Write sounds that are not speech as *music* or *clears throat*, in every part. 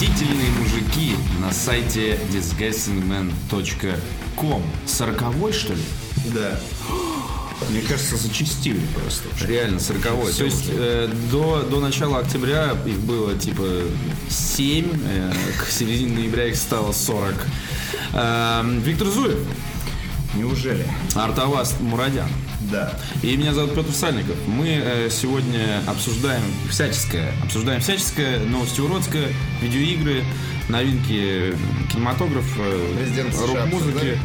Мстительные мужики на сайте disgustingman.com. Сороковой, что ли? Да. Мне кажется, зачистили просто. Реально, сороковой. То есть э, до, до начала октября их было типа 7, э, к середине ноября их стало 40. Э, Виктор Зуев, Неужели? Артавас Мурадян. Да. И меня зовут Петр Сальников. Мы э, сегодня обсуждаем всяческое. Обсуждаем всяческое, новости уродское, видеоигры, новинки кинематографа, США рок-музыки.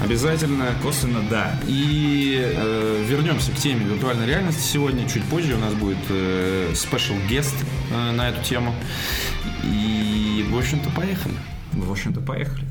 Обязательно. Косвенно да. И э, вернемся к теме виртуальной реальности сегодня. Чуть позже у нас будет э, special guest э, на эту тему. И, в общем-то, поехали. В общем-то, поехали.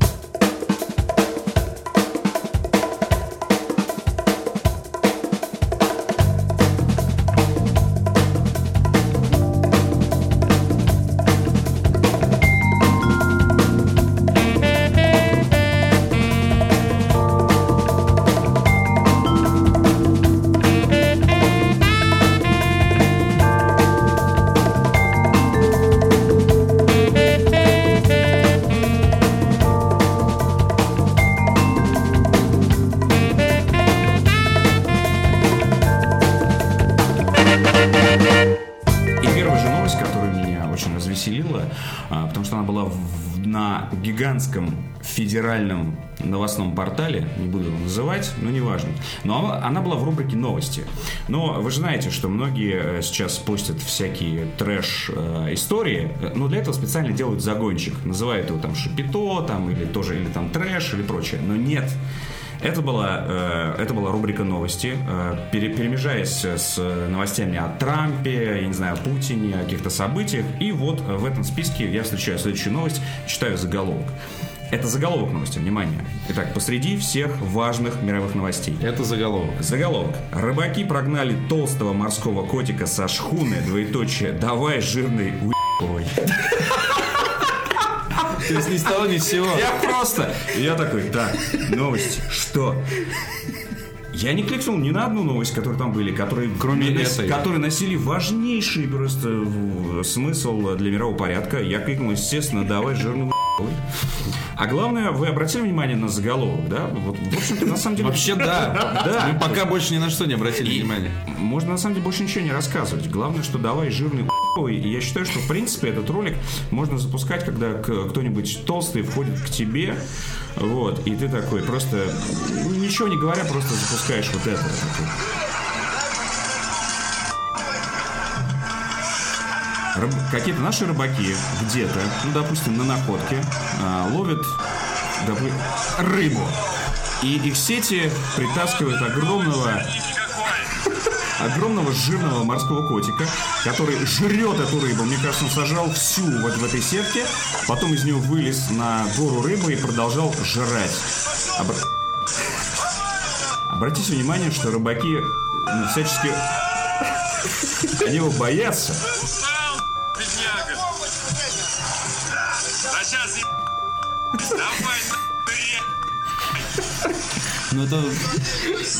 Федеральном новостном портале, не буду называть, но неважно. Но она- была в рубрике «Новости». Но вы же знаете, что многие э, сейчас постят всякие трэш-истории, но для этого специально делают загончик. Называют его там шипито, там, или тоже, или там трэш, или прочее. Но нет. Это была, э, это была рубрика новости, э, пере- перемежаясь с новостями о Трампе, я не знаю, о Путине, о каких-то событиях. И вот э, в этом списке я встречаю следующую новость, читаю заголовок. Это заголовок новости, внимание. Итак, посреди всех важных мировых новостей. Это заголовок. Заголовок. Рыбаки прогнали толстого морского котика со шхуны, двоеточие, давай жирный уебой. То есть ни с того, ни с сего. Я просто... Я такой, так, новости, что? Я не кликнул ни на одну новость, которые там были, которые, Кроме нос- этой. которые носили важнейший просто в- смысл для мирового порядка. Я кликнул, естественно, давай жирный хуй». А главное, вы обратили внимание на заголовок, да? Вот, в общем-то, на самом деле... Вообще да. Да. Мы пока больше ни на что не обратили внимания. Можно на самом деле больше ничего не рассказывать. Главное, что давай жирный. И я считаю, что в принципе этот ролик можно запускать, когда кто-нибудь толстый входит к тебе, вот, и ты такой просто ну, ничего не говоря, просто запускаешь вот это. Рыб- Какие-то наши рыбаки где-то, ну, допустим, на находке, а, ловят допу- рыбу. И их сети притаскивают огромного огромного жирного морского котика, который жрет эту рыбу. Мне кажется, он сажал всю вот в этой сетке, потом из нее вылез на гору рыбы и продолжал жрать. Обра- Обратите внимание, что рыбаки ну, всячески... Они его боятся. Давай, Ну это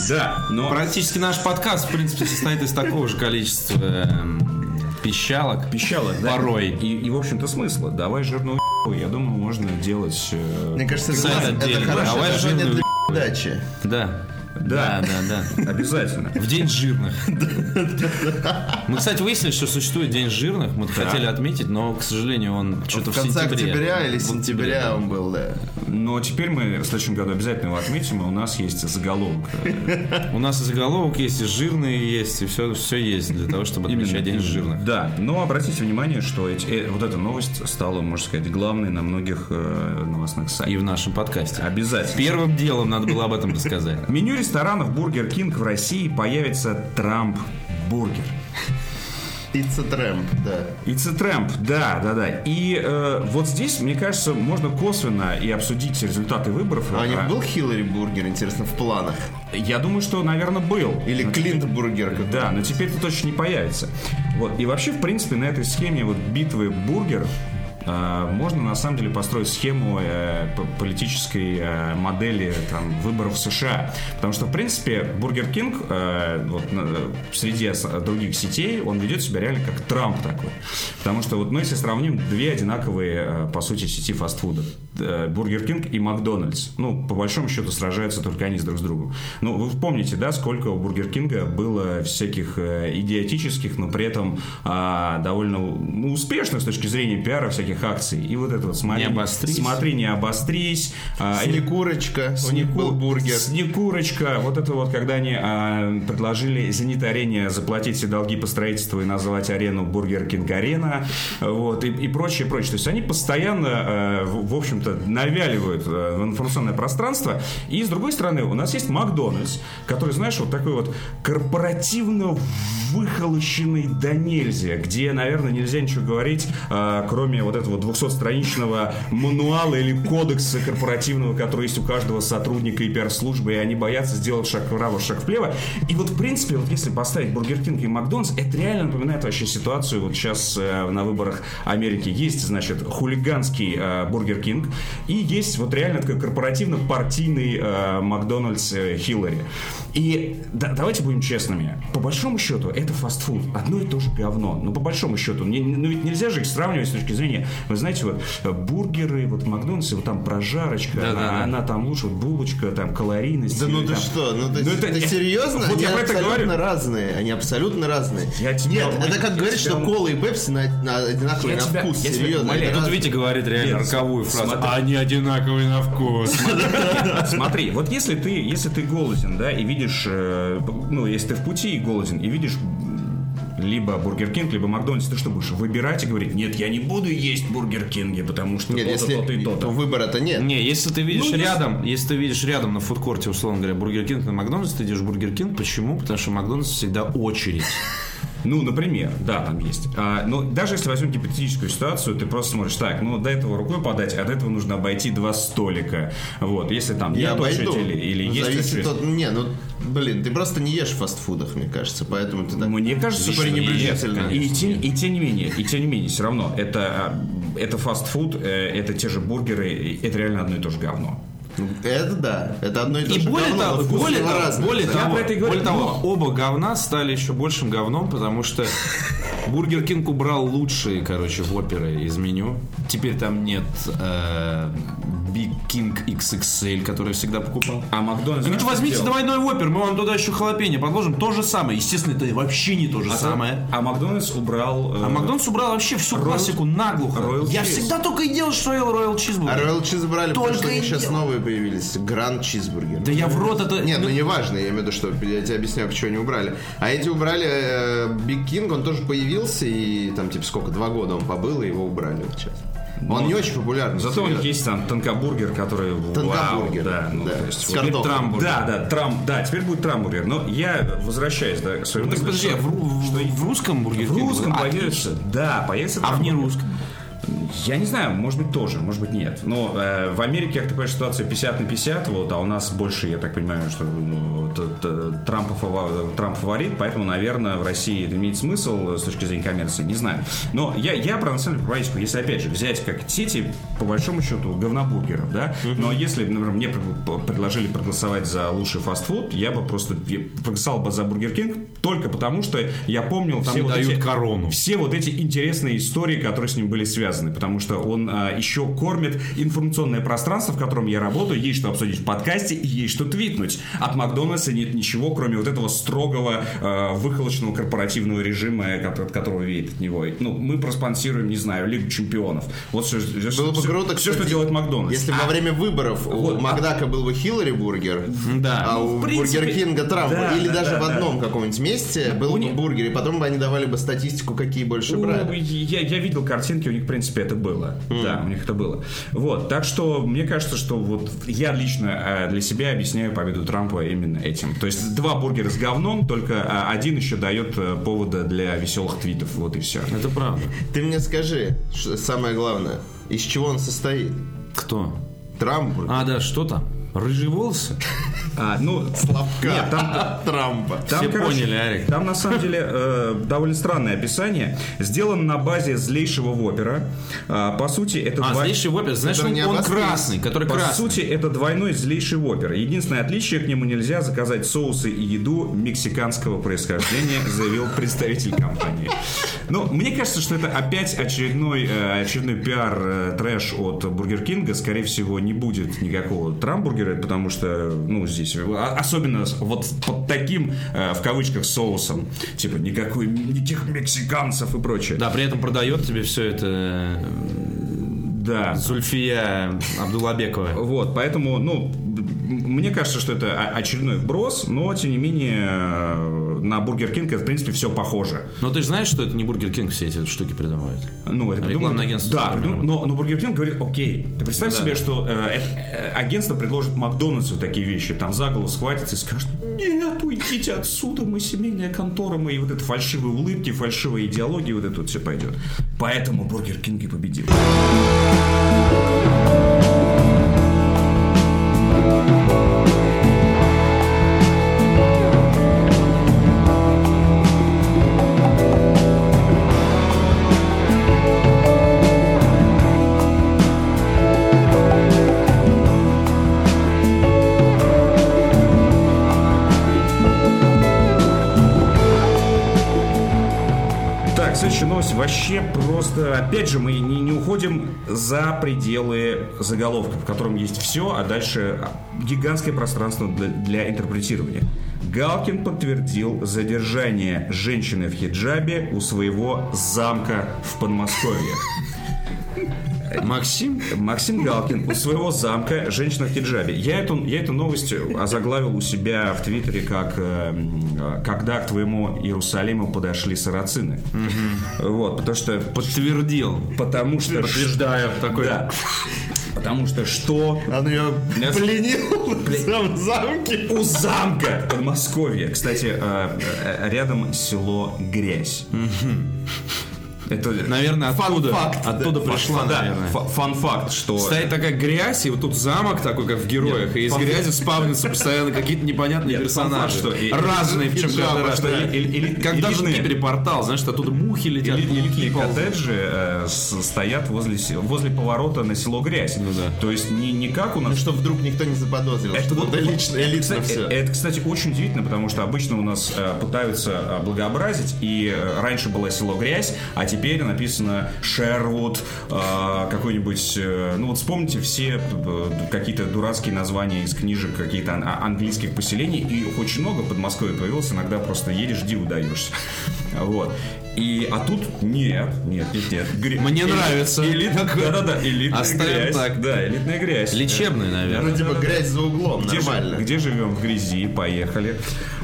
Да, но... практически наш подкаст, в принципе, состоит из такого же количества эм, пищалок. Пищалок, да? Порой. И, и, в общем-то, смысла. Давай жирную я думаю, можно делать... э, Мне кажется, это, это отдельный. хорошее Давай жирную для дачи. Да. Да. Да, да. Обязательно. В день жирных. *laughs* Мы, кстати, выяснили, что существует день жирных. Мы хотели отметить, но, к сожалению, он что-то В в, конце сентябре. октября или сентября он был, да. Но теперь мы в следующем году обязательно его отметим, и у нас есть заголовок. *laughs* У нас и заголовок есть, и жирные есть, и все, все есть для того, чтобы отмечать день жирных. Да, но обратите внимание, что эти- э, вот эта новость стала, можно сказать, главной на многих э, новостных И сайтах. в нашем подкасте. Обязательно. Первым делом надо было об этом рассказать. Меню ресторанов Бургер Кинг в России появится Трамп Бургер. It's a Trump, да. It's a Trump, да, да, да. И э, вот здесь, мне кажется, можно косвенно и обсудить результаты выборов. А А, был Хиллари Бургер, интересно, в планах? Я думаю, что, наверное, был. Или Но Клинт теперь- Бургер? как- Да, но теперь это точно не появится. Вот. И вообще, в принципе, на этой схеме вот битвы бургеров можно на самом деле построить схему э, политической э, модели там, выборов в США. Потому что, в принципе, Бургер Кинг э, вот, среди других сетей, он ведет себя реально как Трамп такой. Потому что, вот, ну, если сравним две одинаковые, по сути, сети фастфуда, Бургер Кинг и Макдональдс, ну, по большому счету, сражаются только они с друг с другом. Ну, вы помните, да, сколько у Бургер Кинга было всяких идиотических, но при этом а, довольно ну, успешных с точки зрения пиара всяких акций. И вот это вот смотри, Не обострись. смотри, не обострись. а, или- Снегурочка, у них был бургер. Снегурочка. Вот это вот, когда они а, предложили «Зенит Арене» заплатить все долги по строительству и назвать арену Бургер Кинг Арена. Вот, и, и прочее, прочее. То есть они постоянно, э, в, в общем-то, навяливают э, в информационное пространство. И, с другой стороны, у нас есть Макдональдс, который, знаешь, вот такой вот корпоративно выхолощенный до нельзя, где, наверное, нельзя ничего говорить, э, кроме вот этого 200-страничного мануала или кодекса корпоративного, который есть у каждого сотрудника и пиар-службы, и они боятся сделать шаг вправо, шаг влево. И вот, в принципе, вот если поставить Бургер Кинг и Макдональдс, это реально напоминает вообще ситуацию вот сейчас э, на выборах Америки. Есть, значит, хулиганский э, Бургер Кинг, и есть вот реально такой корпоративно-партийный э, Макдональдс э, Хиллари. И да- давайте будем честными. По большому счету, это фастфуд. Одно и то же говно. Но по большому счету, не- ну ведь нельзя же их сравнивать с точки зрения, вы знаете, вот э, бургеры, вот в Макдональдсе, вот там прожарочка, Да-да-да. она, она там лучше, вот булочка, там калорийность. Да ну ты там- что? Ну ты, Ну, это- ты серьезно? Вот Они я про это абсолютно говорю. разные. Они абсолютно разные. Я тебя Нет, умоляю, это как я говорить, тебя что кола и пепси на, на одинаковый Я на тебя- вкус. я тебя Серьезно. это Тут Витя говорит реально Нет, роковую фразу. смотри. Они одинаковые на вкус. Смотри, *laughs* вот если ты, если ты голоден, да, и видишь, э, ну, если ты в пути и голоден, и видишь либо Бургер Кинг, либо Макдональдс, ты что будешь выбирать и говорить, нет, я не буду есть Бургер Кинги, потому что Нет, то-то, если то-то и то-то. выбора-то нет. Не, если ты видишь Ну, если- рядом, если ты видишь рядом на фудкорте, условно говоря, Бургер Кинг на Макдональдс, ты идешь в Бургер Кинг. Почему? Потому что Макдональдс всегда очередь. *laughs* Ну, например, да, там есть. А, но даже если возьмем гипотетическую ситуацию, ты просто смотришь, так, ну, до этого рукой подать, а до этого нужно обойти два столика. Вот, если там Я нет очереди обойду. или, или Ну, есть зависит очередь. от... Не, ну, блин, ты просто не ешь в фастфудах, мне кажется, поэтому ты так... Мне кажется, что пренебрежительно. нет. И, тем, и тем не менее, и тем не менее, все равно это, а, это фастфуд, э, это те же бургеры, это реально одно и то же говно. Это да, это одно и то И же более говно, того, более того, разное, более того, про это и говорю. более того, оба говна стали еще большим говном, потому что Бургер Кинг убрал лучшие, короче, воперы из меню. Теперь там нет э, Big King XXL, который я всегда покупал. А Макдональдс... Говорит, что возьмите сделал? двойной вопер, мы вам туда еще халапеньо подложим. То же самое. Естественно, это вообще не то же самое. А Макдональдс убрал... э, А Макдональдс убрал вообще всю Royal- классику наглухо. Royal Я Cheese. всегда только и делал, что ел Royal Cheeseburger. А Royal Cheese брали, потому Только что у них и сейчас делал. новые появились. Гранд Чизбургер. Да я в рот это... Нет, ну ну, не важно, я имею в виду, что я тебе объясняю, почему они убрали. А эти убрали э, Big King, он тоже появился, и там, типа, сколько, два года он побыл, и его убрали вот сейчас. Он не очень популярный. Зато у них есть там тонкобургер, который... Тонкобургер, вау, да, ну, да, то есть с вот-. Трамбургер. Да, да, трам, да, теперь будет трамбургер. Но я возвращаюсь, да, к своему... Ну, Так подожди, а в, ру- в- в русском Бургер В русском было? появится, да, появится А в нерусском? Я не знаю, может быть тоже, может быть нет. Но э, в Америке, как такая ситуация 50 на 50, вот, а у нас больше, я так понимаю, что ну, т- т- Трамп, фава- Трамп фаворит, поэтому, наверное, в России это имеет смысл с точки зрения коммерции, не знаю. Но я, я про национальную политику, если опять же взять как сети, по большому счету, говнобургеров, да, но если, например, мне пред- предложили проголосовать за лучший фастфуд, я бы просто я проголосовал бы за Бургер Кинг только потому, что я помнил все вот дают эти, корону. все вот эти интересные истории, которые с ним были связаны, потому что он а, еще кормит информационное пространство, в котором я работаю, есть что обсудить в подкасте и есть что твитнуть. От Макдональдса нет ничего, кроме вот этого строгого, э, выхолоченного корпоративного режима, от которого веет от него. Ну, мы проспонсируем, не знаю, Лигу чемпионов. Вот все, Было бы круто, все, что кстати, делает Макдональдс. Если А- во время выборов Вот, у а- Макдака был бы Хиллари бургер, Да. а Ну, у принципе, Бургер Кинга Трамп, да, или да, даже да, в да. одном каком-нибудь месте был У бы них- бургер, и потом бы они давали бы статистику, какие больше Ну, брали. я, я видел картинки, у них, в принципе, это было. Да, у них это было. Вот, так что мне кажется, что вот я лично э, для себя объясняю победу Трампа именно этим. То есть два бургера с говном, только э, один еще дает э, повода для веселых твитов. Вот и все. Это правда. Ты мне скажи, самое главное, из чего он состоит? Кто? Трамп. А, да, что там? Рыжие волосы? А, ну, Нет, там, Трампа. Там, Все короче, поняли, Арик. Там на самом деле э, довольно странное описание. Сделано на базе злейшего вопера. А, по сути, это А, два- злейший вопер, знаешь, он, не он красный, который По красный. сути, это двойной злейший вопер. Единственное отличие к нему нельзя заказать соусы и еду мексиканского происхождения, заявил представитель компании. Ну, мне кажется, что это опять очередной, э, очередной пиар э, трэш от Бургер Кинга. Скорее всего, не будет никакого трамбургера, потому что, ну, здесь, а- особенно вот под таким, э, в кавычках, соусом, типа, никакой, никаких мексиканцев и прочее. Да, при этом продает тебе все это Да. э, Зульфия Абдулабекова. Вот, поэтому, ну, мне кажется, что это о- очередной вброс, но, тем не менее, э, на Бургер Кинг это, в принципе, все похоже. Но ты же знаешь, что это не Бургер Кинг все эти штуки придумывает? Ну, это Рекламное агентство Да, придумано. придум- но, но Бургер Кинг говорит, окей, ты представь себе, что э, э, агентство предложит Макдональдсу такие вещи, там за голову схватится и скажет, нет, уйдите отсюда, мы семейная контора, мы и вот это фальшивые улыбки, фальшивая идеология, вот это вот все пойдет. Поэтому Бургер Кинг и победил. Опять же, мы не, не уходим за пределы заголовка, в котором есть все, а дальше гигантское пространство для, для интерпретирования. Галкин подтвердил задержание женщины в хиджабе у своего замка в Подмосковье. Максим? Максим Галкин у своего замка «Женщина в хиджабе». Я эту, я эту новость озаглавил у себя в Твиттере как э, «Когда к твоему Иерусалиму подошли сарацины». Вот, потому что... Подтвердил. Потому что... Подтверждаю. Такой. Да. Потому что что Он ее пленил в замке. у замка Подмосковья. Кстати, э, э, рядом село Грязь. Это, Наверное, оттуда, да. оттуда пришла, да, наверное. фа- фан-факт, что... Стоит такая грязь, и вот тут замок такой, как в героях, и из фан- грязи спавнятся постоянно какие-то непонятные Нет, персонажи. что и- Разные, причем хиджабы, каждый раз. что да. и- и- или- Как даже в Кипере портал, знаешь, что оттуда мухи летят. Эли- пауки ползают. коттеджи э, стоят возле, возле поворота на село Грязь. Ну да. То есть не, не как у нас... Ну, чтобы вдруг никто не заподозрил, что вот- это лично, элитно кстати, все. Это, кстати, очень удивительно, потому что обычно у нас э, пытаются э, благообразить, и э, раньше было село Грязь, а теперь написано Шервуд, э, какой-нибудь... э, ну вот вспомните все э, какие-то дурацкие названия из книжек каких-то а- английских поселений, и очень много в Подмосковье появилось, иногда просто едешь, диву даешься. *laughs* Вот. И, а тут нет, нет, нет, нет. Гре- Мне эли- нравится. элит- Такое. Да-да-да, элитная Оставим грязь. так. Да, элитная грязь. Лечебный, наверное. Ну, типа грязь за углом, Где, нормально. где живем в грязи, поехали.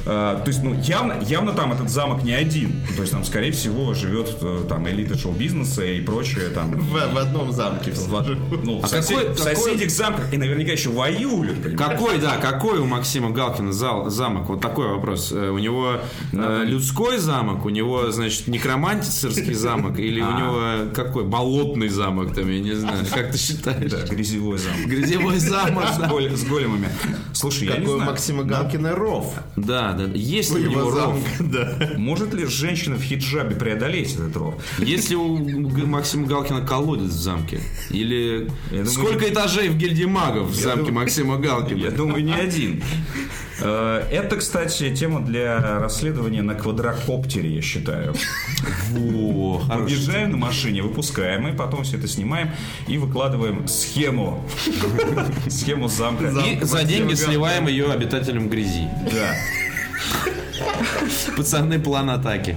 А, то есть, ну, явно, явно там этот замок не один. То есть, там, скорее всего, живет э, там элита шоу-бизнеса и прочее там. В, в одном замке все. Ну, А в, сосед- какой- в какой- соседних замках и наверняка еще воюют. понимаешь? Какой, да, какой у Максима Галкина зал, замок? Вот такой вопрос. Э, У него э, людской замок, у него, значит, некромантицерский замок, или у А. него какой? Болотный замок, там, я не знаю. Как ты считаешь? Да, грязевой замок. Грязевой замок, С, големами. Слушай, я не Какой у знаю, Максима Галкина ров. Да, да. Есть ли у его него ров? может ли женщина в хиджабе преодолеть этот ров? Есть ли у Максима Галкина колодец в замке? Или Я сколько этажей в гильдии магов в замке Максима Я Галкина? думаю, не один. Э, Это, кстати, тема для расследования на квадрокоптере, я считаю. Подъезжаем на машине, выпускаем, и потом все это снимаем и выкладываем схему. *laughs* Схему замка. И за деньги сливаем ее обитателям грязи. Да. Пацаны, план атаки.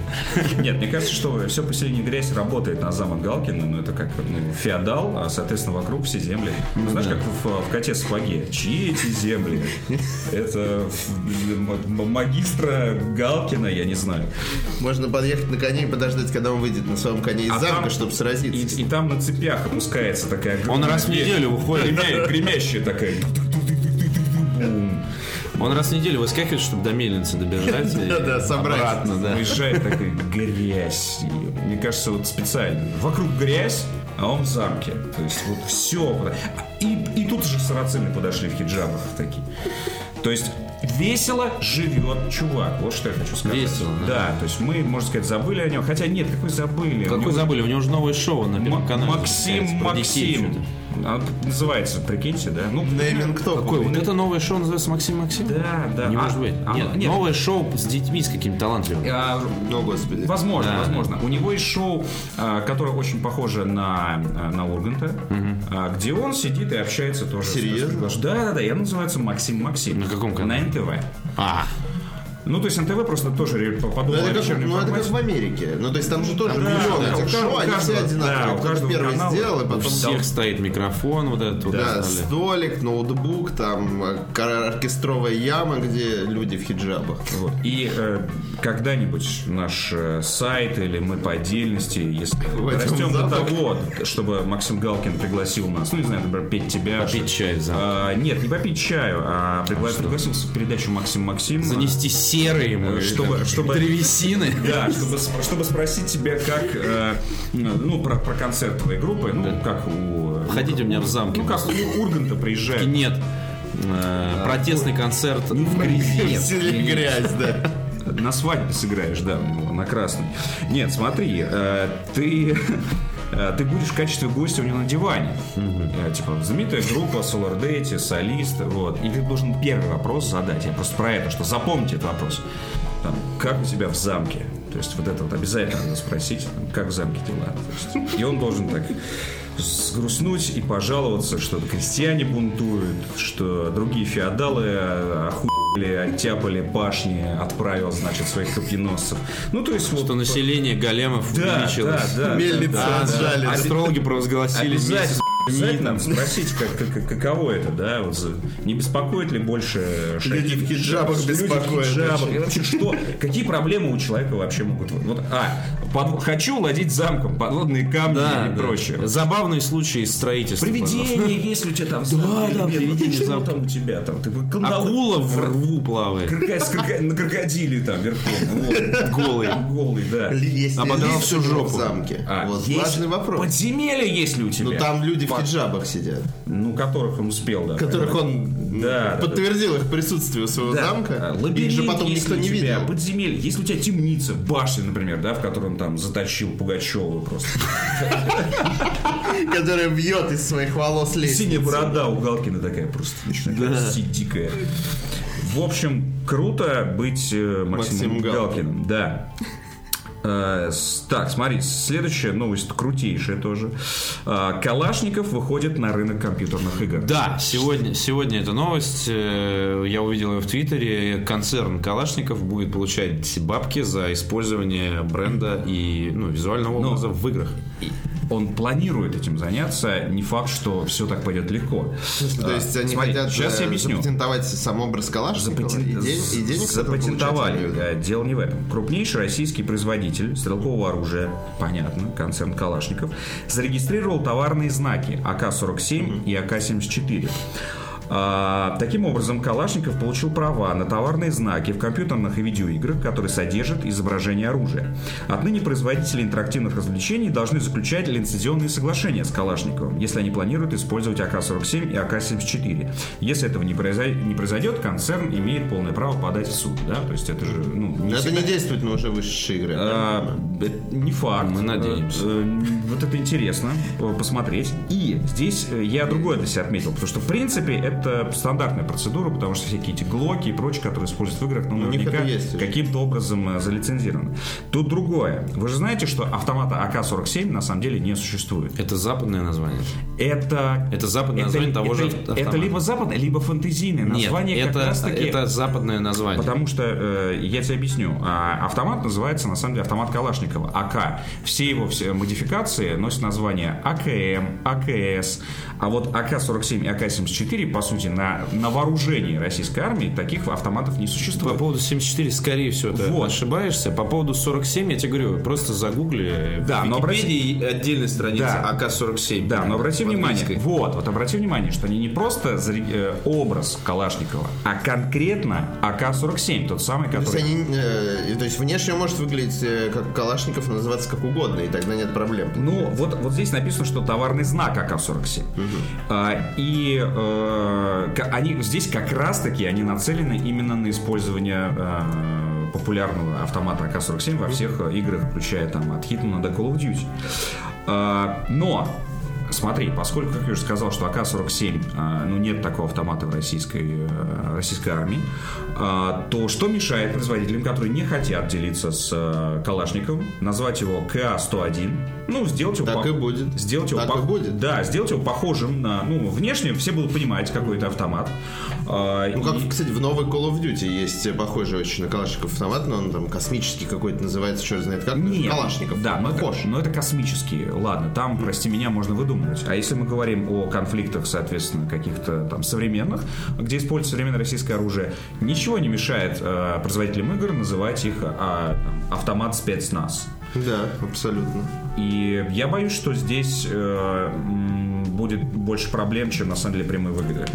Нет, мне кажется, что все поселение грязь работает на замок Галкина, но это как ну, феодал, а, соответственно, вокруг все земли. Ну, знаешь, как в, в коте сапоге. Чьи эти земли? Это магистра Галкина, я не знаю. Можно подъехать на коне и подождать, когда он выйдет на своем коне из А замка, там- чтобы И, сразиться. и там на цепях опускается такая... Он раз в неделю гремя- Гремящая такая. Он раз в неделю выскакивает, чтобы до мельницы добежать. *laughs* Да-да, собрать. Обратно, да. Уезжает такая грязь. Мне кажется, вот специально. Вокруг грязь, а он в замке. То есть вот все. И, и тут же сарацины подошли в хиджабах такие. То есть весело живет чувак. Вот что я хочу сказать. Весело, да. Да, то есть мы, можно сказать, забыли о нем. Хотя нет, какой забыли? У Какой него- забыли? У него уже новое шоу на Первом М- канале. Максим Максим. что-то. А, Называется, прикиньте, да? Ну, Нейминг топ. Какой? Вот это новое шоу называется Максим Максим? Да, да. Не А, может быть. а, Нет, нет. новое шоу с детьми, с какими-то талантливыми. а, Ну, господи. Возможно, Да. возможно. У него есть шоу, а, которое очень похоже на, а, на Урганта, а, где он сидит и общается тоже. Серьезно? с- Да, да, да. Я называется Максим Максим. На каком канале? На НТВ. А, Ну, то есть НТВ просто тоже Ну, подумал о это как, ну, это как в Америке. Ну, то есть там же тоже да, миллион да, у этих шоу, они все да, одинаковые. у Кто-то каждого первый канала сделал, и у потом... всех стоит микрофон, вот этот вот. Да, столик, ноутбук, там оркестровая яма, где люди в хиджабах. Вот. И э, когда-нибудь наш э, сайт или мы по отдельности, если растем до того, чтобы Максим Галкин пригласил нас, ну, не знаю, например, петь тебя. Попить чай в замке. А, нет, не попить чаю, а пригла- пригласил в передачу Максим Максим. Занести серые ему. Э, чтобы- там чтобы- Древесины. Да, чтобы, чтобы спросить тебя, как, э, ну, про, про концерт твоей группы, ну, как у... Ходите у меня в замке. Ну, как у Урганта приезжает. Нет. Э, Протестный концерт в грязи. *laughs* Вселили грязь, да. На свадьбе сыграешь, да, на красной. Нет, смотри, э, ты... *laughs* э, Ты будешь в качестве гостя у него на диване. Э, Типа, знаменитая группа, Solar Date, солист, вот. И ты должен первый вопрос задать. Я просто про это, что запомните этот вопрос. Там, как у тебя в замке? То есть вот это вот обязательно надо спросить, как в замке дела. Есть, и он должен так сгрустнуть и пожаловаться, что крестьяне бунтуют, что другие феодалы э, охуели, оттяпали башни, отправил, значит, своих копьеносцев. Ну, то есть вот... Что население големов Да, увеличилось. да, да, Мельницы да, да. отжали. Астрологи провозгласили Обязательно, обязательно надо спросить, как, как- каково это, да, вот не беспокоит ли больше Люди в хиджабах беспокоят хиджабах. вообще что, какие проблемы у человека вообще могут быть? Вот, а, под- хочу владеть замком, подводные камни Да, и да. прочее. Забавный случай из строительства. Привидение, если у тебя там Да, да, привидение замка. там у тебя там? Ты пожалуйста. кандалы- Акула в рву плавает. На крокодиле там верхом. Голый. Голый, да. Есть ли Ободрал всю жопу. в замке? А, Вот есть важный вопрос. Подземелье есть ли у тебя? Ну там люди в хиджабах сидят, Ну, которых он успел, да. которых он Да, да, подтвердил их присутствие у своего Да. замка. А, Их Лабиринт же потом никто не видел. Подземелье. Если у тебя темница, башня, например, да, в котором там затащил Пугачева просто. Которая бьет из своих волос лестницу. Синяя борода у Галкина такая просто. Такая дикая. В общем, круто быть э, Максимом. Галкиным. Да. Э, Так, смотри, следующая новость крутейшая тоже. Э, Калашников выходит на рынок компьютерных игр. Да, сегодня, сегодня эта новость. э, Я увидел ее в Твиттере. Концерн Калашников будет получать бабки за использование бренда и ну, визуального образа в играх. Он планирует этим заняться. Не факт, что все так пойдет легко. То есть они Смотри, хотят сейчас я э, объясню. запатентовать сам образ Калашникова Запатен- и, день- и денег Запатентовали. Дело не в этом. Крупнейший российский производитель стрелкового оружия, понятно, концерн Калашников, зарегистрировал товарные знаки АК-47 и АК-74. А, таким образом, Калашников получил права на товарные знаки в компьютерных и видеоиграх, которые содержат изображение оружия. Отныне производители интерактивных развлечений должны заключать лицензионные соглашения с Калашниковым, если они планируют использовать АК-47 и АК-74. Если этого не, произой- не произойдет, концерн имеет полное право подать в суд. Да? То есть это же ну, не это всегда- не действует на уже вышедшие игры. а, это не факт. Мы надеемся. Э, э, Вот это интересно э, посмотреть. И здесь э, я другое для себя отметил, потому что в принципе это стандартная процедура, потому что всякие эти глоки и прочее, которые используют в играх, ну, них наверняка это каким-то образом э, залицензированы. Тут другое. Вы же знаете, что автомата АК-47 на самом деле не существует. Это западное название. Это... Это западное название того же это, автомата. это либо западное, либо фантазийное название Нет, как это, раз таки... это западное название. Потому что, э, я тебе объясню, а, автомат называется, на самом деле, автомат Калашникова, АК. Все его все модификации носят название АКМ, АКС. А вот АК-47 и АК-74, по сути, на, на вооружении российской армии таких автоматов не По существует. поводу 74, скорее всего, ты Вот. ошибаешься. По поводу 47, я тебе говорю, просто загугли Да, в но Википедии отдельная страница Да. АК-47. Да, но обрати внимание, вот, вот обрати внимание, что они не просто э, образ Калашникова, а конкретно АК-47, тот самый, То есть, который... они, э, то есть внешне может выглядеть э, как Калашников, называться как угодно, и тогда нет проблем. Ну, вот, вот здесь написано, что товарный знак АК-47. А, и э, они здесь как раз-таки они нацелены именно на использование э, популярного автомата АК-47 во всех э, играх, включая там от Hitman до Call of Duty. А, но Смотри, поскольку, как я уже сказал, что АК-47, а, ну, нет такого автомата в российской, э, российской армии, а, то что мешает производителям, которые не хотят делиться с э, Калашниковым, назвать его КА-101, ну, сделать его... Так и будет. Сделать его Так и будет. Да, сделать его похожим на... Ну, внешне все будут понимать, какой это автомат. А, Ну, как, и- кстати, в новой Call of Duty есть похожий очень на Калашников автомат, но он там космический какой-то называется, черт знает как. Нет, Калашников. Да, но Похож. это, но это космические. Ладно, там, прости меня, можно выдумывать. А если мы говорим о конфликтах, соответственно, каких-то там современных, где используется современное российское оружие, ничего не мешает э, производителям игр называть их там, автомат спецназ. Да, абсолютно. И я боюсь, что здесь э, будет больше проблем, чем на самом деле прямые выгоды.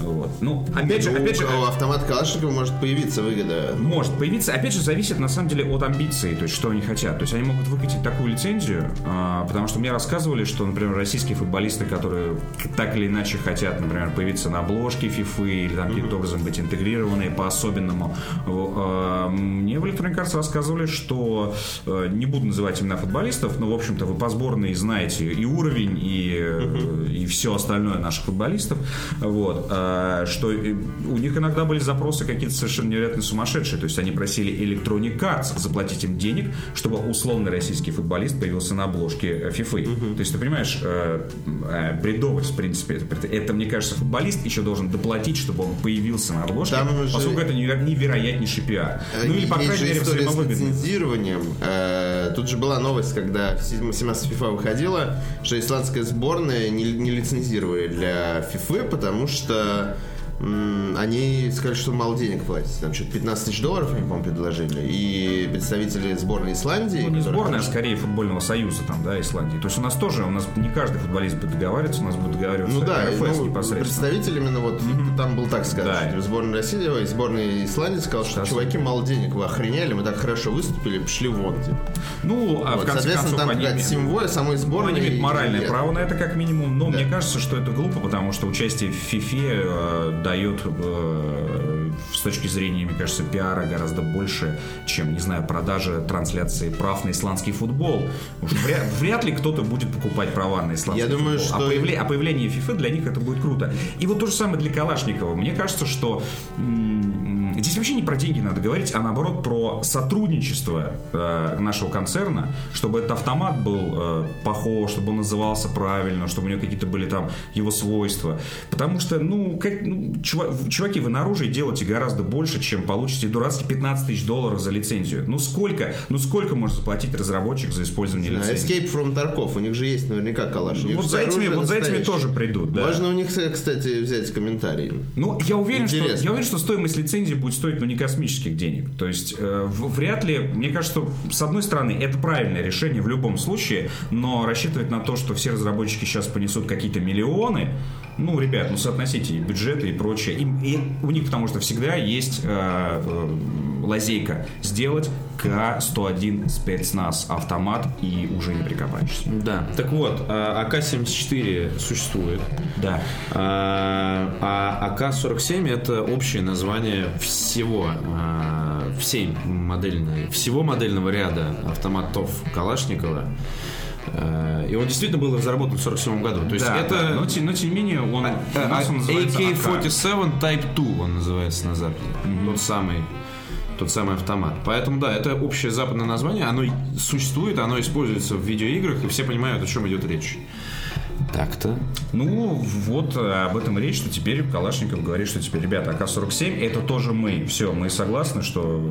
Вот. Ну, опять же, Ну, опять же, у автомата Калашникова может появиться выгода. может появиться. Опять же, зависит на самом деле от амбиций, то есть что они хотят. То есть они могут выкатить такую лицензию, а, потому что мне рассказывали, что, например, российские футболисты, которые так или иначе хотят, например, появиться на обложке FIFA или там каким-то образом быть интегрированы по-особенному, а, мне в Electronic Arts рассказывали, что э, не буду называть имена футболистов, но, в общем-то, вы по сборной знаете и уровень, и, э, и все остальное наших футболистов, вот, а, что э, у них иногда были запросы какие-то совершенно невероятно сумасшедшие, то есть они просили Electronic Arts заплатить им денег, чтобы условный российский футболист появился на обложке э, FIFA. То есть ты понимаешь, э, э, бредовость, в принципе, это, это, мне кажется, футболист еще должен доплатить, чтобы он появился на обложке, Там же- поскольку это неверо- невероятнейший пиар. Ну или, по Есть крайней же мере, история с лицензированием. Э, Тут же была новость, когда 17 FIFA выходила, что исландская сборная не, не лицензировали для FIFA, потому что они сказали, что мало денег платят. Там что-то 15 тысяч долларов, они, по-моему, предложили. И представители сборной Исландии... Ну, не сборная, а скорее футбольного союза там, да, Исландии. То есть у нас тоже, у нас не каждый футболист будет договариваться, у нас будет договариваться Ну да, РФС ну, непосредственно. представитель именно вот там был так сказано, Да. что сборная России, ой, сборная Исландии сказал, что Сейчас. чуваки мало денег, вы охренели, мы так хорошо выступили, пошли вон. типа. Ну, а в Вот, конце соответственно, концов, там они, какая-то символия самой ну, сборной. они имеют моральное нет. право на это как минимум, но мне кажется, что это глупо, потому что участие в э, дает э, с точки зрения, мне кажется, пиара гораздо больше, чем, не знаю, продажа трансляции прав на исландский футбол. Уж вряд, вряд ли кто-то будет покупать права на исландский Я думаю, футбол. что- А, появле- а появление FIFA для них это будет круто. И вот то же самое для Калашникова. Мне кажется, что м, здесь вообще не про деньги надо говорить, а наоборот про сотрудничество э, нашего концерна, чтобы этот автомат был э, похож, чтобы он назывался правильно, чтобы у него какие-то были там его свойства. Потому что, ну, как, ну, чува- чуваки, вы на оружии делаете гораздо больше, чем получите дурацкие 15 тысяч долларов за лицензию. Ну сколько, ну сколько может заплатить разработчик за использование лицензии? Escape from Tarkov, у них же есть наверняка калаш. У них Вот за этими, оружие вот за этими тоже придут, да. Можно у них, кстати, взять комментарий. Ну, я уверен, что, я уверен, что стоимость лицензии будет стоить, ну, не космических денег. То есть, э, вряд ли, мне кажется, что, с одной стороны, это правильное решение в любом случае, но рассчитывать на то, что все разработчики сейчас понесут какие-то миллионы, ну, ребят, ну, соотносите и бюджеты и прочее. Им- и у них, потому что всегда есть э, э, лазейка сделать К-101 спецназ автомат и уже не прикопаешься. Да. Так вот, а, АК-74 существует. Да. А а АК-47 это общее название всего, а, всей модельной, всего модельного ряда автоматов Калашникова. А, И он действительно был разработан в 47 году. То есть Да, это... да, но, те- но тем не менее он, у А, нас он называется АК. AK-47 Type 2 он называется на Западе. Тот самый тот самый автомат. Поэтому, да, это общее западное название, оно существует, оно используется в видеоиграх, и все понимают, о чем идет речь. Так-то. Ну, вот э, об этом речь, что теперь Калашников говорит, что теперь, ребята, АК-47 это тоже мы. Все, мы согласны, что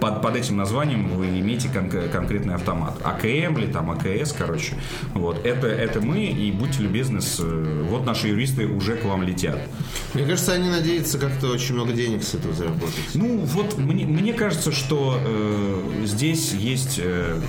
под, под этим названием вы имеете кон- конкретный автомат. АКМ или там АКС, короче. Вот, это, это мы, и будьте любезны, с, э, вот наши юристы уже к вам летят. Мне кажется, они надеются как-то очень много денег с этого заработать. Ну, вот мне, мне кажется, что э, здесь есть э,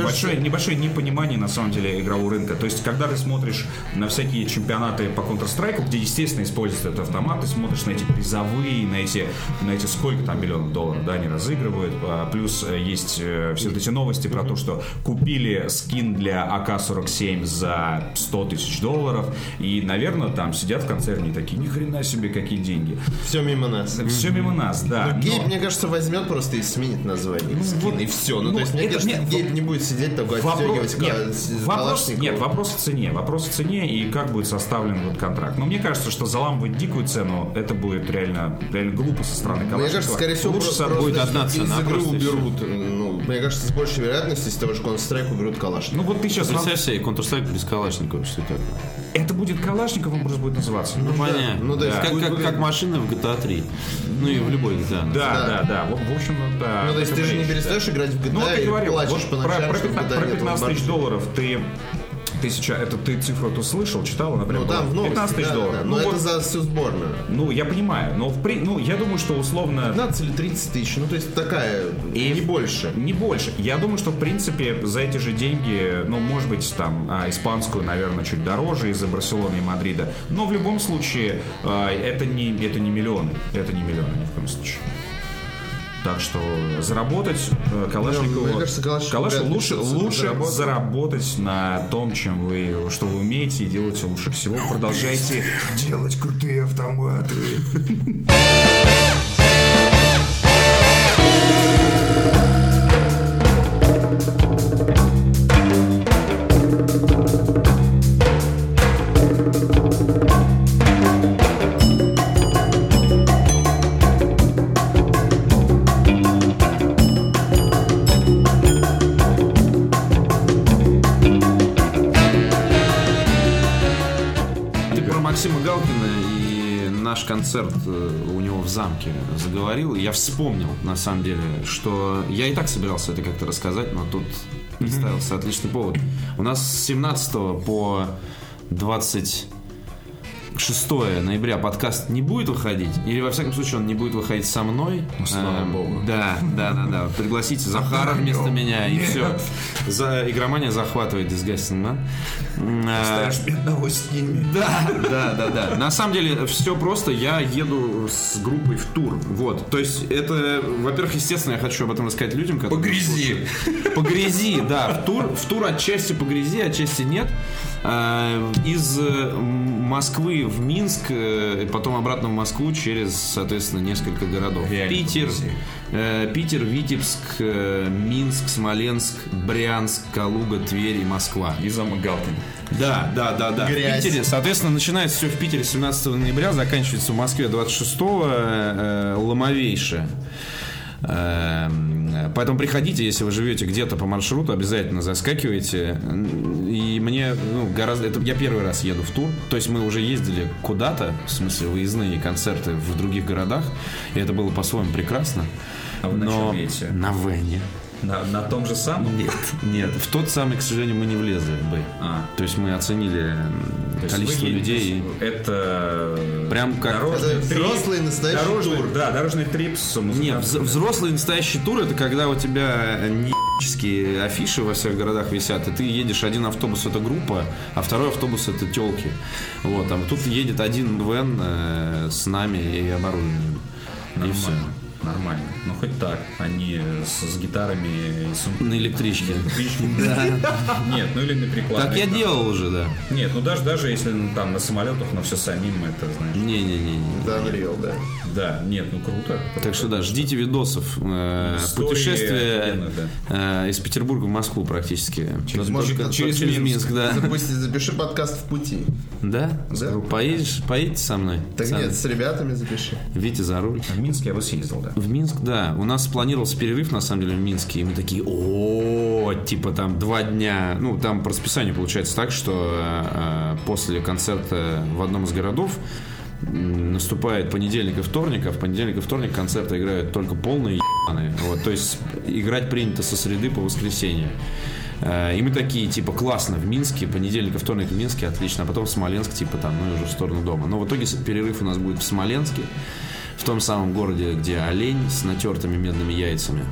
небольшое, небольшое непонимание на самом деле игрового рынка. То есть, когда ты смотришь на всякие чемпионаты по Counter-Strike, где, естественно, используется этот автомат, ты смотришь на эти призовые, на эти, на эти сколько там миллионов долларов, да, они разыгрывают. А плюс э, есть э, все вот эти новости про то, что купили скин для АК-47 за 100 тысяч долларов, и, наверное, там сидят в концерне и такие, ни хрена себе, какие деньги. Все мимо нас. Все мимо нас, да. Гейб, но- мне кажется, возьмет просто и сменит название. скин, вот, и все. Ну, ну, то есть, мне это- кажется, нет, Гейб не будет сидеть такой, Вопрос, отстегивать нет, ка- с- вопрос, нет, вопрос в цене. Вопрос в цене и как будет составлен вот контракт. Но мне кажется, что заламывать дикую цену, это будет реально, реально глупо со стороны Мне Калашникова. кажется, скорее всего, Лучше просто, будет одна из цена, игры просто и уберут. Ну, мне кажется, с большей вероятностью из того же Counter-Strike уберут Калашникова. Ну вот ты сейчас... Представь себе, Counter-Strike без Калашникова, что это? Это будет Калашников, он просто будет называться. Ну, понятно. Ну, есть как, как, как машина в GTA 3. Ну и в любой GTA. Да, да, да. В, в общем, ну, да. Ну, то есть ты же не да. перестаешь играть в GTA Ну, вот и говорил, плачешь вот по про, ночам, про что в 15, GTA про нет 15 тысяч ломбардов. долларов ты... Ты сейчас, это ты цифру эту слышал, читал, она прям Ну, там в новости, 15 тысяч да, долларов. да, Ну, Но это вот, за всю сборную. ну, я понимаю, но в при... ну, я думаю, что условно 15 или 30 тысяч. Ну, то есть такая, И- не больше. Не больше. Я думаю, что в принципе за эти же деньги, ну, может быть, там а, испанскую, наверное, чуть дороже из-за Барселоны и Мадрида. Но в любом случае а, это не это не миллионы, это не миллионы ни в коем случае. Так что заработать э, Калашникову, мне кажется, Калашников ли лучше, лучше заработает. заработать на том, чем вы, что вы умеете и делаете лучше всего. Продолжайте делать крутые автоматы. Концерт э, у него в замке заговорил. Я вспомнил, на самом деле, что я и так собирался это как-то рассказать, но тут представился отличный повод. У нас с 17 по 26 ноября подкаст не будет выходить, или во всяком случае он не будет выходить со мной. слава Эм, богу. Да, да, да, да. Пригласите Захара вместо меня, и все. За игромания захватывает Disgusting Man. А, бедного с ними. да, да, да, да. На самом деле все просто. Я еду с группой в тур. Вот. То есть это, во-первых, естественно, я хочу об этом рассказать людям, которые... По грязи. По грязи, да. В тур, в тур отчасти по грязи, отчасти нет. Э, Из э, Москвы в Минск, э, потом обратно в Москву через, соответственно, несколько городов. Реально Питер, Питер, Витебск, Минск, Смоленск, Брянск, Калуга, Тверь и Москва. И замок Галкин. Да, да, да, да. Грязь. В Питере, соответственно, начинается все в Питере 17 ноября, заканчивается в Москве 26 э, ломовейше. Эм, Поэтому приходите, если вы живете где-то по маршруту, обязательно заскакивайте. И мне, ну, гораздо... Это я первый раз еду в тур. То есть мы уже ездили куда-то, в смысле выездные концерты в других городах. И это было по-своему прекрасно. А вы на Но чем едете? На Вене. На, на том же самом? Нет, нет. В тот самый, к сожалению, мы не влезли в Б. А. То есть мы оценили То количество вы людей. Это Прям как- дорожный Это трип. взрослый настоящий дорожный, тур. Да, дорожный трип с Нет, взрослый настоящий тур это когда у тебя неические афиши во всех городах висят, и ты едешь один автобус это группа, а второй автобус это телки. Вот, там тут едет один вен э, с нами и оборудованием. И все. Нормально. Ну хоть так, а не с, с гитарами и сумками. На электричке. *laughs* Нет, ну или на прикладе. Так я делал уже, да. Нет, ну даже, даже если ну, там на самолетах, но все самим, это знаешь. Не-не-не. Да, Unreal, да. Да, нет, ну круто. Так что да, ждите видосов. Э, Путешествие э, из Петербурга в Москву практически. Через Минск. да. Запиши подкаст в пути. Да? Да. Поедешь, поедете со мной? Так нет, с ребятами запиши. Витя за руль. В Минск я бы съездил, да. В Минск, да. У нас планировался перерыв, на самом деле, в Минске. И мы такие, о, типа там два дня. Ну, там по расписанию получается так, что э, после концерта в одном из городов наступает понедельник и вторник, а в понедельник и вторник концерты играют только полные ебаные. Вот, то есть играть принято со среды по воскресенье. Э, И мы такие, типа, классно, в Минске, понедельник и вторник в Минске, отлично, а потом в Смоленск, типа, там, ну и уже в сторону дома. Но в итоге перерыв у нас будет в Смоленске, в том самом городе, где олень с натертыми медными яйцами,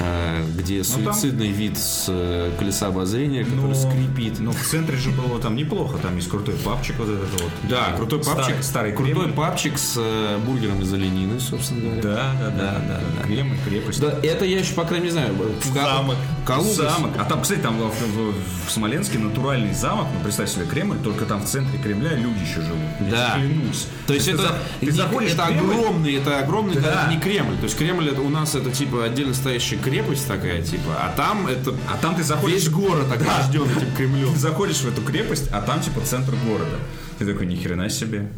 э, где суицидный вид с э, колеса обозрения, который скрипит. Но в центре же было там неплохо. Там есть крутой папчик вот этот вот. Да, крутой Старый- папчик, старый крутой папчик с э, бургером из оленины, собственно говоря. Да, да, да, да. Кремль, крепость. Да, это я еще, по крайней мере, не знаю. Замок. Калуга- Замок. А там, кстати, там в, Смоленске натуральный замок. Ну, представь себе Кремль, только там в центре Кремля люди еще живут. Да. клянусь. То есть это, ты заходишь это Кремль, огромный, это огромный, Да. это не Кремль. То есть Кремль это у нас это типа отдельно стоящая крепость такая, типа, а там это А там ты заходишь... весь город огражден этим Кремлем. Ты заходишь в эту крепость, а там типа центр города. Ты такой, ни хрена себе.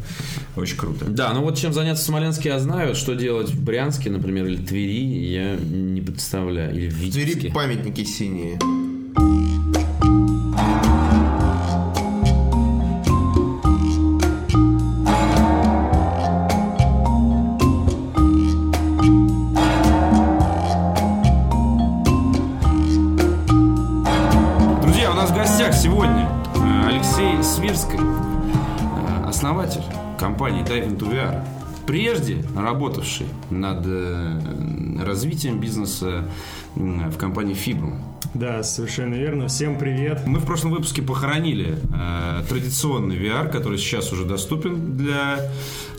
Очень круто. Да, ну вот чем заняться в Смоленске я знаю, что делать в Брянске, например, или Твери, я не представляю. Или в Твери памятники синие. Into VR, прежде работавший над э, развитием бизнеса в компании Fibro. Да, совершенно верно. Всем привет. Мы в прошлом выпуске похоронили э, традиционный VR, который сейчас уже доступен для,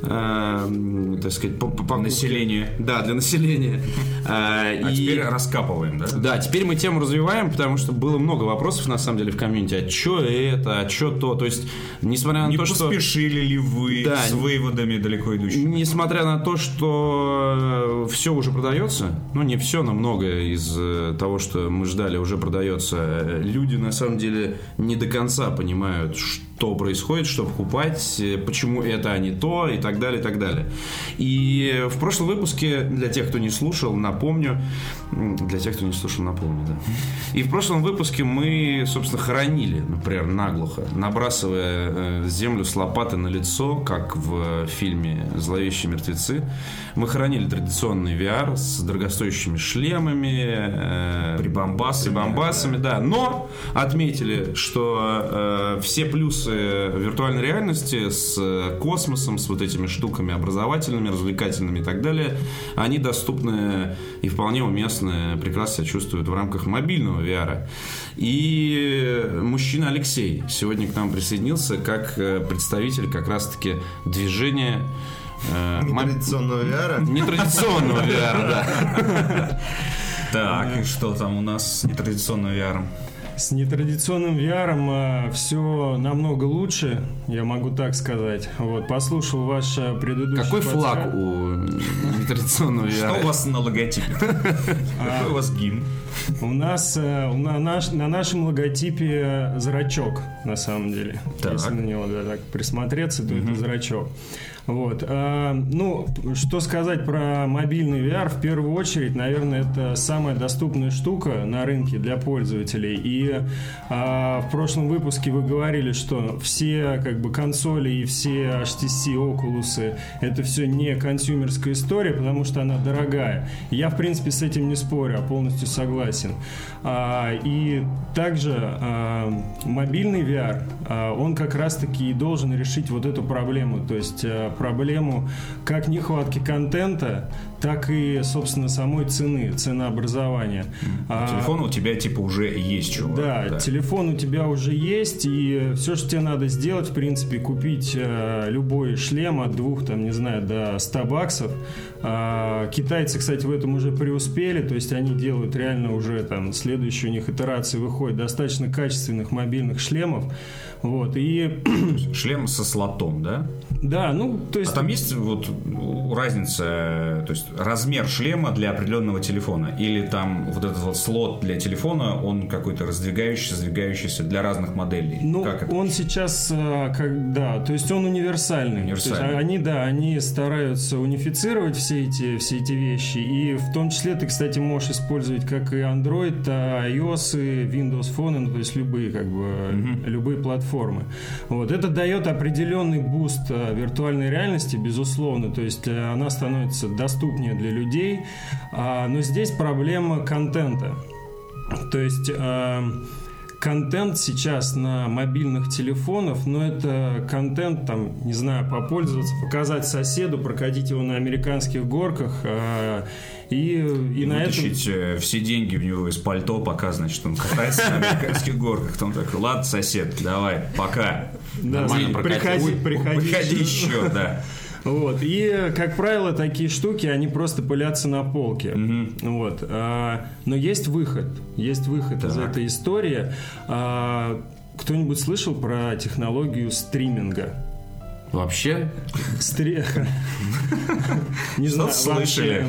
э, так сказать, по- по- покупки. Населения. Да, для населения. Э, А и- теперь раскапываем, да? да, теперь мы тему развиваем, потому что было много вопросов, на самом деле, в комьюнити. А что это, а что то? То есть, несмотря на Не то, что... поспешили ли вы Да. с выводами далеко идущими? Несмотря на то, что все уже продается, ну не все, но многое из э, того, что мы ждали, уже продается. Люди на самом деле не до конца понимают, что происходит, что покупать, почему это, а не то, и так далее, и так далее. И в прошлом выпуске, для тех, кто не слушал, напомню, для тех, кто не слушал, напомню, да. И в прошлом выпуске мы, собственно, хоронили, например, наглухо, набрасывая э, землю с лопаты на лицо, как в фильме «Зловещие мертвецы». Мы хоронили традиционный VR с дорогостоящими шлемами, э, Прибамбасами. Прибамбасами, да. Но отметили, что э, все плюсы виртуальной реальности с э, космосом, с вот этими штуками образовательными, развлекательными и так далее, они доступны и вполне уместны, прекрасно себя чувствуют в рамках мобильного VR. И мужчина Алексей сегодня к нам присоединился как э, представитель как раз-таки движения э, Нетрадиционного VR. нетрадиционного VR, да. *laughs* Так, и что там у нас с нетрадиционным VR? С нетрадиционным VR все намного лучше, я могу так сказать. Вот, послушал ваш э, предыдущий Какой подка- флаг у нетрадиционного Что VR? у вас на логотипе? *laughs* Какой у вас гимн? У нас э, на, наш- на нашем логотипе зрачок, на самом деле. Так. Если на него да, так присмотреться, то это зрачок. Вот. а, ну, что сказать про мобильный VR? В первую очередь, наверное, это самая доступная штука на рынке для пользователей. И а, в прошлом выпуске вы говорили, что все как бы консоли и все HTC, Oculus это все не консюмерская история, потому что она дорогая. Я, в принципе, с этим не спорю, а полностью согласен. А, и также мобильный VR, он как раз-таки и должен решить вот эту проблему, то есть проблему как нехватки контента, так и, собственно, самой цены, ценообразования. А, Телефон у тебя типа уже есть, чувак. да, телефон у тебя уже есть, и все, что тебе надо сделать, в принципе, купить э, любой шлем от двух, там, не знаю, до 100 баксов. А, китайцы, кстати, в этом уже преуспели, то есть они делают реально уже там следующие у них итерации выходят достаточно качественных мобильных шлемов. Вот, и Шлем со слотом, да? Да, ну, то есть... А там есть вот разница, то есть размер шлема для определенного телефона? Или там вот этот вот слот для телефона, он какой-то раздвигающийся, сдвигающийся для разных моделей? Ну, как это? он сейчас, э, как, да, то есть он универсальный. Универсальный. То есть они, да, они стараются унифицировать все эти, все эти вещи. И в том числе ты, кстати, можешь использовать как и Android, а iOS, и Windows Phone, ну, то есть любые, как бы, любые платформы. Вот. Это дает определенный буст э, виртуальной реальности, безусловно. То есть э, она становится доступнее для людей. А, но здесь проблема контента. То есть э, контент сейчас на мобильных телефонах, но это контент, там, не знаю, попользоваться, показать соседу, прокатить его на американских горках, э, и, и на этом... Вытащить э, все деньги в него из пальто, пока, значит, он катается на американских горках. Там такой, ладно, сосед, давай, пока. Да, Нормально приходи- приходи приходи еще. да. Вот. И, как правило, такие штуки, они просто пылятся на полке. Вот. А, но есть выход. Есть выход из Так. этой истории. А, кто-нибудь слышал про технологию стриминга? Вообще, Стри- *laughs* Не знаю, вообще,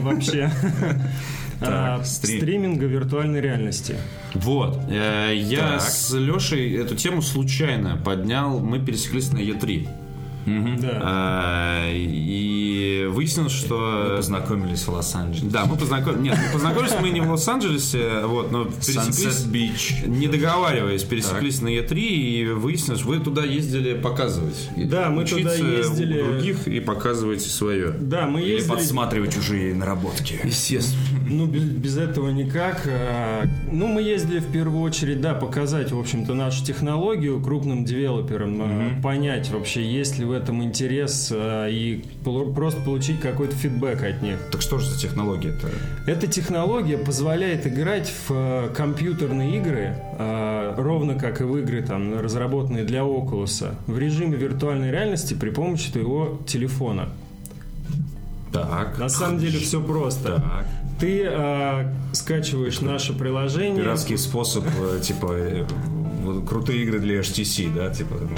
Так, стрим. Стриминга виртуальной реальности. вот. э, я Так. с Лешей эту тему случайно поднял. Мы пересеклись на Е3. Да. А, И выяснилось, что... Познакомились в Лос-Анджелесе. Да, мы познакомились. Нет, мы познакомились мы не в Лос-Анджелесе, вот, но пересеклись, Beach. не договариваясь, пересеклись на Е3 и выяснилось, что вы туда ездили показывать. Да, мы туда ездили. у других и показываете свое. Да, мы Или ездили... подсматривать чужие наработки. Естественно. Ну, без, без этого никак. А, Ну, мы ездили в первую очередь, да, показать, в общем-то, нашу технологию крупным девелоперам, а, понять вообще, есть ли в этом интерес, а, и просто получить какой-то фидбэк от них. Так что же за технология-то? Эта технология позволяет играть в э, компьютерные игры, а, ровно как и в игры, там, разработанные для Oculus, в режиме виртуальной реальности при помощи твоего телефона. Так. На самом деле все просто. Так. Ты а, скачиваешь наше приложение. Пиратский способ, э, типа, э, крутые игры для HTC, да, типа, ну,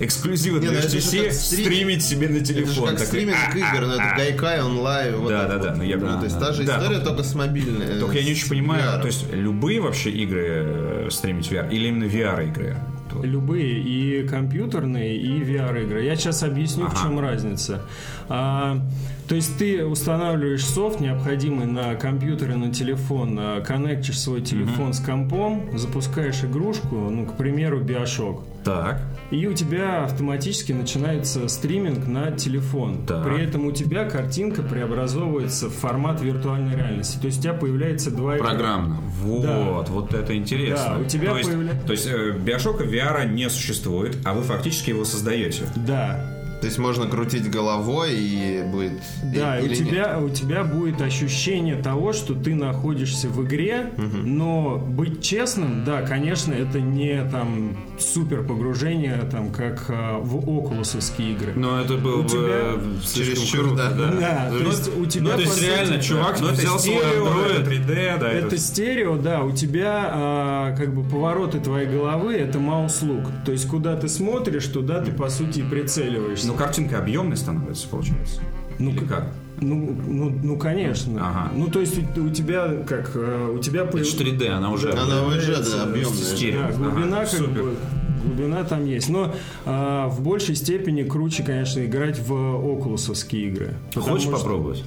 эксклюзивы для ну это HTC как стрим- стримить себе на Это же телефон. как Такой, стриминг «А, игр, ну это Гайкай онлайн. Да, да, да, ну я- Ну, То есть та же история, только- с мобильной. э, Только я не очень понимаю, VR. то есть любые вообще игры э, стримить VR или именно VR-игры? Любые, и компьютерные, и VR-игры. Я сейчас объясню, в чем разница. А, то есть ты устанавливаешь софт, необходимый на компьютер и на телефон, а, коннектишь свой телефон с компом, запускаешь игрушку, ну, к примеру, Bioshock. Так. И у тебя автоматически начинается стриминг на телефон. Так. При этом у тебя картинка преобразовывается в формат виртуальной реальности. То есть у тебя появляется два экрана. Программно. Вот, Да. вот это интересно. Да, у тебя то есть, появля- то есть э, Биошока VR не существует, а вы фактически его создаете. Да, То есть можно крутить головой и будет... Да, и или у нет? тебя, у тебя будет ощущение того, что ты находишься в игре, но быть честным, да, конечно, это не там супер погружение, там, как а, в окулусовские игры. Но это было У бы тебя- Чересчур, да. да. Да, то Ну, есть у тебя Ну, то есть реально, чувак Ну, это взял свой стерео, Android, это 3D, да. Это стерео, да, у тебя а, как бы повороты твоей головы это маус-лук. То есть куда ты смотришь, туда ты по сути и прицеливаешься. Но картинка объемной становится, получается. Ну, Или как- как? Ну, ну, ну, конечно. Ага. Ну, то есть у, у тебя как э, у тебя Это появ- ж 3D, она уже... Она уже, да, объемная. стерео. Да, глубина Ага, как супер. бы глубина там есть. Но а, в большей степени круче, конечно, играть в окулусовские игры. Хочешь что- попробовать?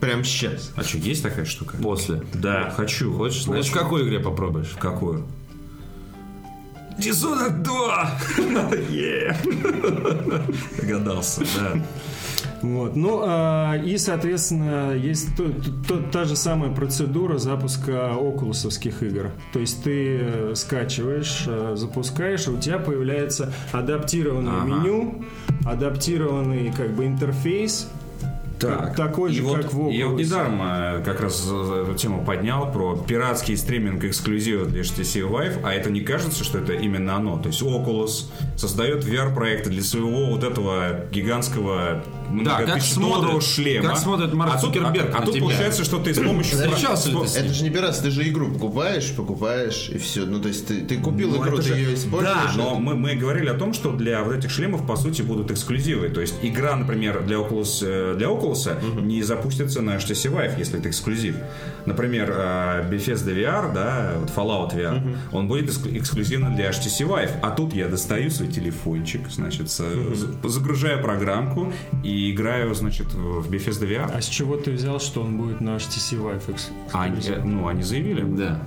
Прям сейчас. А что, есть такая штука? После. Да, хочу. Хочешь? Значит, в какой игре попробуешь? В какую? Dishonored 2! *laughs* Е. Догадался, да. Вот. Ну, а, и, соответственно, есть то- то- та же самая процедура запуска окулусовских игр. То есть ты э, скачиваешь, э, запускаешь, и у тебя появляется адаптированное Ага. меню, адаптированный как бы интерфейс, Так, такой и же, вот, как в Я вот Oculus. недаром э, как раз эту тему поднял про пиратский стриминг эксклюзива для HTC Vive, а это не кажется, что это именно оно? То есть Oculus создает VR-проекты для своего вот этого гигантского Да, как смотрит- шлема. как смотрит Марк а тут, Цукерберг а, а тут тебя. получается, что ты с помощью... Встречался ли ты Это же не пиратство, ты же игру покупаешь, покупаешь, и все. Ну, то есть ты, ты купил Ну, игру, ты же- ее используешь. Да, но мы, мы говорили о том, что для вот этих шлемов, по сути, будут эксклюзивы. То есть игра, например, для Oculus, э, для Oculus не запустится на HTC Vive, если это эксклюзив. Например, э, Bethesda VR, да, вот Fallout VR, он будет экск- эксклюзивно для HTC Vive. А тут я достаю свой телефончик, значит, з- загружаю программку и играю, значит, в Bethesda VR. А с чего ты взял, что он будет на HTC Vive экс- А ну, они заявили. Да.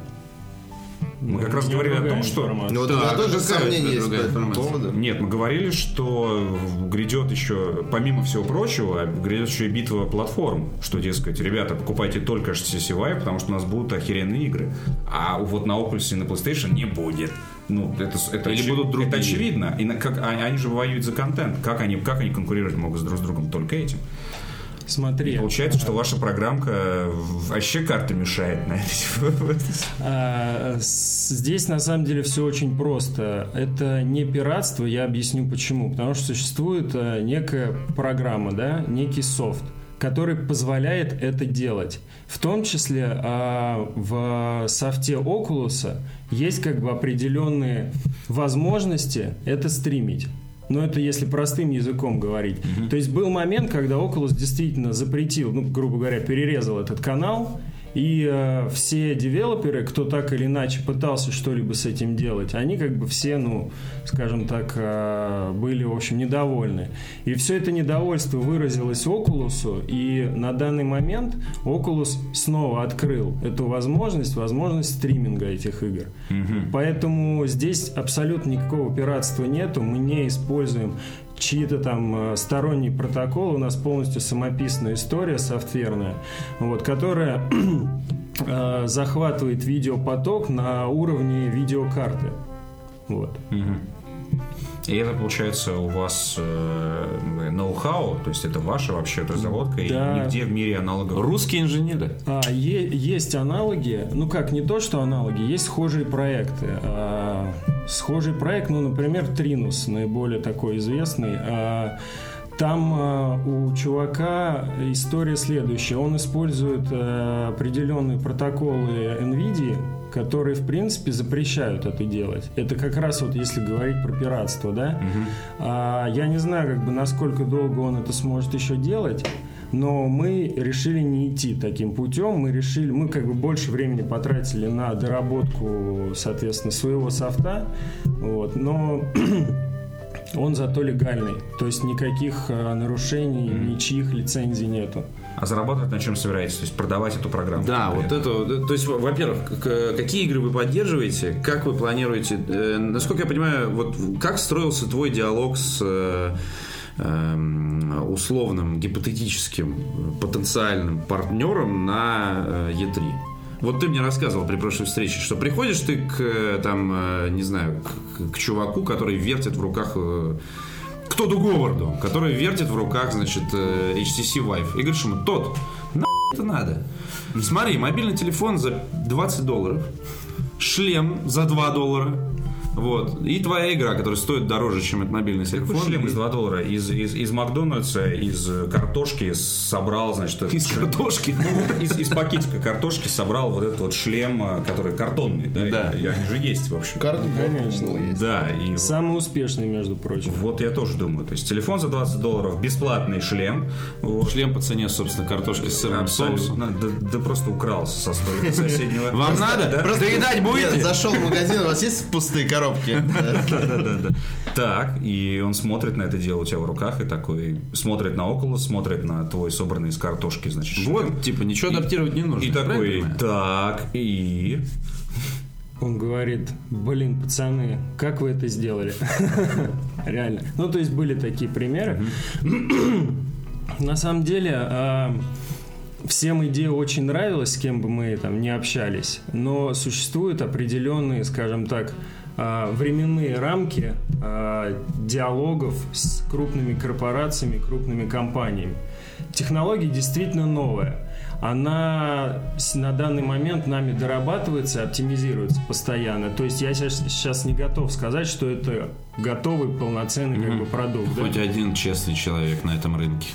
Мы как Ну, раз говорили о том, что... Ну, вот Да, у тоже сомнения есть по этому поводу. Нет, мы говорили, что грядет еще, помимо всего прочего, грядет еще и битва платформ. Что, дескать, ребята, покупайте только HTC Vive, потому что у нас будут охеренные игры. А вот на Oculus и на PlayStation не будет. Ну, это, это, Или очи- будут другие. это очевидно. И на- как, а- они же воюют за контент. Как они, как они конкурировать могут с друг с другом? Только этим. Смотри. Получается, что ваша программка вообще карты мешает на. *laughs* А, Здесь на самом деле все очень просто. Это не пиратство, я объясню почему. Потому что существует а, некая программа, да, некий софт, который позволяет это делать. В том числе а, в софте Oculus есть как бы определенные возможности это стримить. Но это если простым языком говорить. То есть был момент, когда Oculus действительно запретил, ну, грубо говоря, перерезал этот канал, и э, все девелоперы, кто так или иначе пытался что-либо с этим делать, они как бы все, ну, скажем так, э, были, в общем, недовольны. И все это недовольство выразилось Oculus, и на данный момент Oculus снова открыл эту возможность, возможность стриминга этих игр. Поэтому здесь абсолютно никакого пиратства нету, мы не используем чьи-то там э, сторонний протокол, у нас полностью самописная история софтверная, вот, которая *clears throat* э, захватывает видеопоток на уровне видеокарты. Вот. И это получается у вас э, ноу-хау, то есть это ваша вообще разработка, Да. и нигде в мире аналогов. Русские инженеры. А, е- есть аналоги, ну как, не то, что аналоги, есть схожие проекты. А, схожий проект, ну, например, Тринус, наиболее такой известный. А, там а, у чувака история следующая. Он использует а, определенные протоколы NVIDIA, которые, в принципе, запрещают это делать. Это как раз вот если говорить про пиратство, да? А, я не знаю, как бы, насколько долго он это сможет еще делать, но мы решили не идти таким путем. Мы решили, мы как бы больше времени потратили на доработку, соответственно, своего софта. Вот, но *clears throat* он зато легальный. То есть никаких а, нарушений, ничьих лицензий нету. А зарабатывать на чем собираетесь? То есть продавать эту программу? Да, вот это, вот, то есть, во-первых, какие игры вы поддерживаете, как вы планируете, э, насколько я понимаю, вот как строился твой диалог с э, эм, условным, гипотетическим, э, потенциальным партнером на э, E3? Вот ты мне рассказывал при прошлой встрече, что приходишь ты к, э, там, э, не знаю, к, к чуваку, который вертит в руках э, к Тоду Говарду, который вертит в руках, значит, э, HTC Vive. И говоришь ему, Тот, на это надо? Смотри, мобильный телефон за 20 долларов, шлем за 2 доллара, вот, и твоя игра, которая стоит дороже, чем этот мобильный телефон. Какой шлем из 2 доллара? Из, из, из Макдональдса, из картошки собрал, значит... Из шлем. картошки. Ну, из, из пакетика картошки собрал вот этот вот шлем, э, который картонный, да? Да. И они же есть, в общем. Карта Конечно. есть. Да, и Самый успешный, между прочим. вот я тоже думаю. То есть телефон за 20 долларов, бесплатный шлем. Вот. Шлем по цене, собственно, картошки с сырным соусом. Абсолютно. Да, да просто укрался со столика *laughs* соседнего. Вам надо? Доедать Нет, будете? зашел в магазин, у вас есть пустые коробки? Да-да-да. *laughs* Так, и он смотрит на это дело у тебя в руках и такой смотрит на около, смотрит на твой собранный из картошки, значит. Вот, типа, ничего адаптировать не нужно. И такой, так, и... Он говорит, блин, пацаны, как вы это сделали? *laughs* Реально. Ну, то есть были такие примеры. На самом деле, а, всем идея очень нравилась, с кем бы мы там не общались, но существуют определенные, скажем так, временные рамки а, диалогов с крупными корпорациями, крупными компаниями. Технология действительно новая. Она на данный момент нами дорабатывается, оптимизируется постоянно. То есть я сейчас не готов сказать, что это готовый полноценный как бы продукт. да. Хоть один честный человек на этом рынке.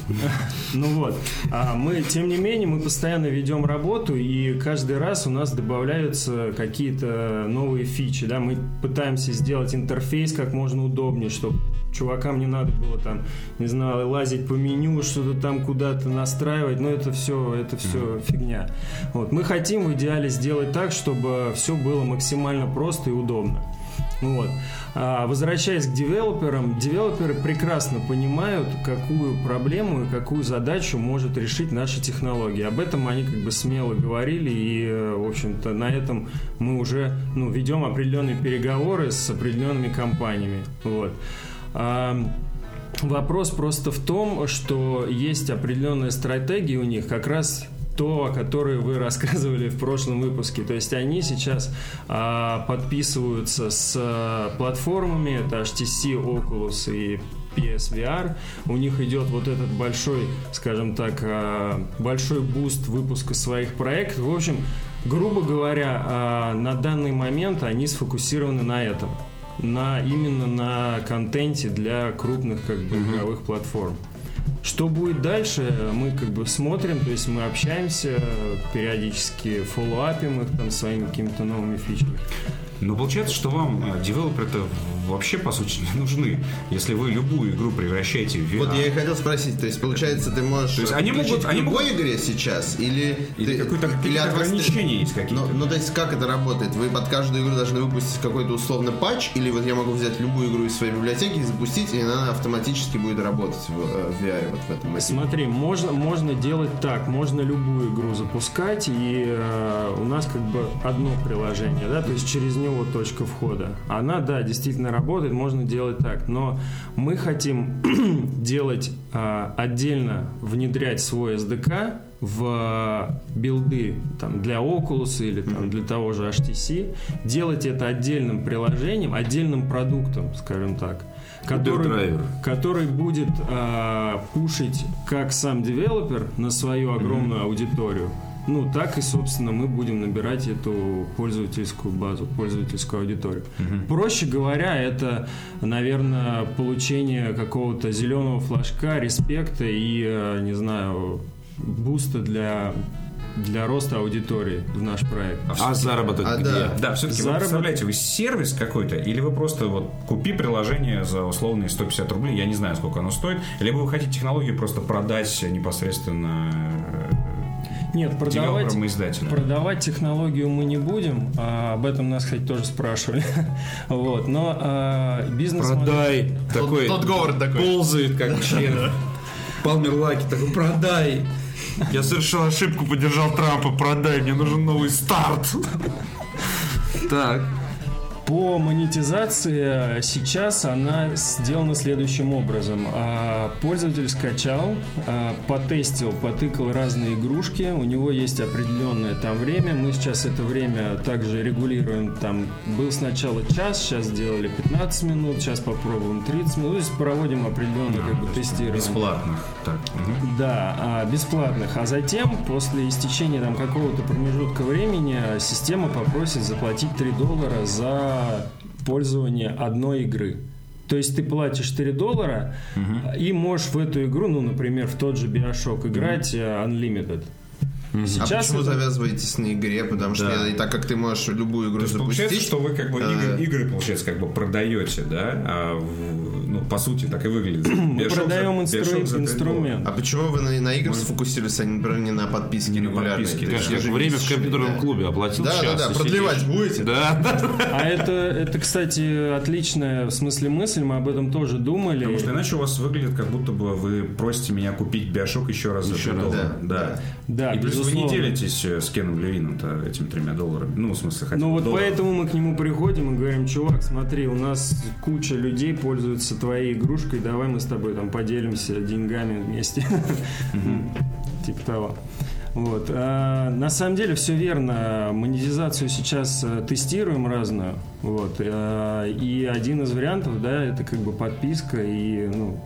Ну вот, а мы, тем не менее, мы постоянно ведем работу, и каждый раз у нас добавляются какие-то новые фичи, да, мы пытаемся сделать интерфейс как можно удобнее, чтобы чувакам не надо было там, не знаю, лазить по меню, что-то там куда-то настраивать, но это все, это все фигня. Вот, мы хотим в идеале сделать так, чтобы все было максимально просто и удобно. Вот. А возвращаясь к девелоперам, девелоперы прекрасно понимают, какую проблему и какую задачу может решить наша технология. Об этом они как бы смело говорили, и, э, в общем-то, на этом мы уже ну, ведем определенные переговоры с определенными компаниями. Вот. А, Вопрос просто в том, что есть определенная стратегия у них, как раз то, о которой вы *laughs* рассказывали в прошлом выпуске. То есть они сейчас а, подписываются с а, платформами, это HTC, Oculus и PSVR. У них идет вот этот большой, скажем так, а, большой буст выпуска своих проектов. В общем, грубо говоря, а, на данный момент они сфокусированы на этом на именно на контенте для крупных как бы игровых платформ. Что будет дальше, мы как бы смотрим, то есть мы общаемся периодически, фоллоуапим их там своими какими-то новыми фичами. Но получается, что вам э, девелоперы-то вообще, по сути, не нужны, если вы любую игру превращаете в VR. Вот я и хотел спросить, то есть получается ты можешь То есть они могут- они в любой игре сейчас или Или ты- от вас- ограничения есть какие-то? Ну, ну, то есть как это работает? Вы под каждую игру должны выпустить какой-то условно патч, или вот я могу взять любую игру из своей библиотеки и запустить, и она автоматически будет работать в, э, в VR вот в этом моменте? Смотри, можно, можно делать так, можно любую игру запускать, и э, у нас как бы одно приложение, да, то есть через него точка входа. Она, да, действительно работает, можно делать так, но мы хотим *clears throat* делать э, отдельно, внедрять свой SDK в билды там, для Oculus или там, для того же HTC, делать это отдельным приложением, отдельным продуктом, скажем так, который, который будет а, пушить как сам девелопер на свою огромную аудиторию, ну так и, собственно, мы будем набирать эту пользовательскую базу, пользовательскую аудиторию. Проще говоря, это, наверное, получение какого-то зеленого флажка, респекта и, э, не знаю, буста для для роста аудитории в наш проект. А заработок А, где? да. Да, все-таки вы Заработок- представляете, вы сервис какой-то, или вы просто вот купи приложение за условные 150 рублей, я не знаю, сколько оно стоит, либо вы хотите технологию просто продать непосредственно Нет, продавать, продавать технологию мы не будем. а об этом нас, кстати, тоже спрашивали. *laughs* вот, но а, бизнес... Продай. Такой тот Говард такой. ползает, как *laughs* червь. Палмер Лаки такой, продай. Я совершил ошибку, поддержал Трампа, продай, мне нужен новый старт. Так. По монетизации сейчас она сделана следующим образом. А, Пользователь скачал, а, потестил, потыкал разные игрушки. У него есть определенное там время. Мы сейчас это время также регулируем. Там был сначала час, сейчас сделали 15 минут, сейчас попробуем 30 минут. То есть проводим определенное как бы тестирование. Бесплатных. Так. мгм. Да, а, бесплатных. А затем, после истечения там какого-то промежутка времени, система попросит заплатить 3 доллара за пользование одной игры. То есть ты платишь 3 доллара и можешь в эту игру, ну, например, в тот же Bioshock играть э, Unlimited. А Сейчас почему это- завязываетесь на игре? Потому что Да. и так как ты можешь любую игру То запустить... получается, что вы как бы э, игры, игры, получается, как бы продаете, да? А в- ну, по сути, так и выглядит. мы за- продаем инстру- Bioshock за 3 инструмент. А почему вы на, на игры сфокусировались, а не, например, не на подписке Не на регулярной? да. есть Как время в компьютерном да. клубе оплатил Да, да, час да, и продлевать сидишь. будете? Да. А это, это, кстати, отличная в смысле мысль, мы об этом тоже думали. Потому что иначе у вас выглядит, как будто бы вы просите меня купить Биошок еще раз за Еще 3 раз, доллара. да, Да. Да, И плюс вы не делитесь э, с Кеном Левином-то этими тремя долларами. Ну, в смысле, хотя Ну вот доллар. поэтому мы к нему приходим и говорим, чувак, смотри, у нас куча людей пользуются твоей игрушкой, давай мы с тобой там поделимся деньгами вместе. *laughs* Типа того. Вот. А, на самом деле все верно. Монетизацию сейчас э, тестируем разную. Вот. А, и один из вариантов, да, это как бы подписка и ну,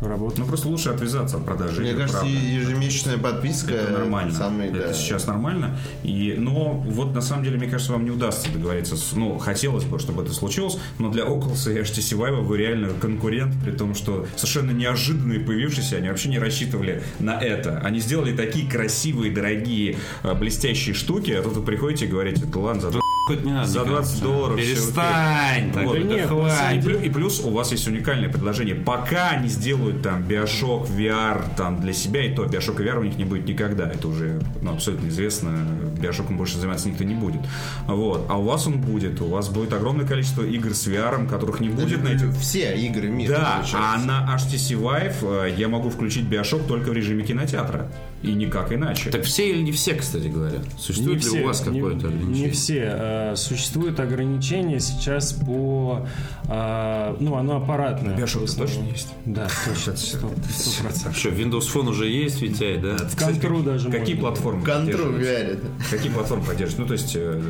работает. Ну, просто лучше отвязаться от продажи Мне игр, кажется, правда. ежемесячная подписка Это нормально. Самый, это да. сейчас нормально. И, но вот на самом деле, мне кажется, вам не удастся договориться. С, ну, хотелось бы, чтобы это случилось, но для Oculus и HTC Vive вы реально конкурент, при том, что совершенно неожиданные появившиеся, они вообще не рассчитывали на это. Они сделали такие красивые, дорогие, э, блестящие штуки, а тут вы приходите и говорите, да ладно, за Хоть не надо За 20 никогда. долларов Перестань. так, Вот, это нет, хватит. и, и плюс у вас есть уникальное предложение. Пока они сделают там Bioshock VR там для себя, и то Bioshock VR у них не будет никогда. Это уже ну, абсолютно известно. Bioshock больше заниматься никто не будет. Вот. А у вас он будет. У вас будет огромное количество игр с VR, которых не будет на этих Все игры мира. да, получается. а на HTC Vive э, я могу включить Bioshock только в режиме кинотеатра. И никак иначе. Так все или не все, кстати говоря? Существует ли у вас не- какое-то Не ограничение? все. Э, Существует ограничение сейчас по... э, Ну, оно аппаратное. Основном. точно есть? Да, точно. *laughs* Сто сто процентов. Что, Windows Phone уже есть, Витяй, да? В контру даже Какие платформы? Контру? VR. Какие платформы поддерживают? Ну, то есть, э,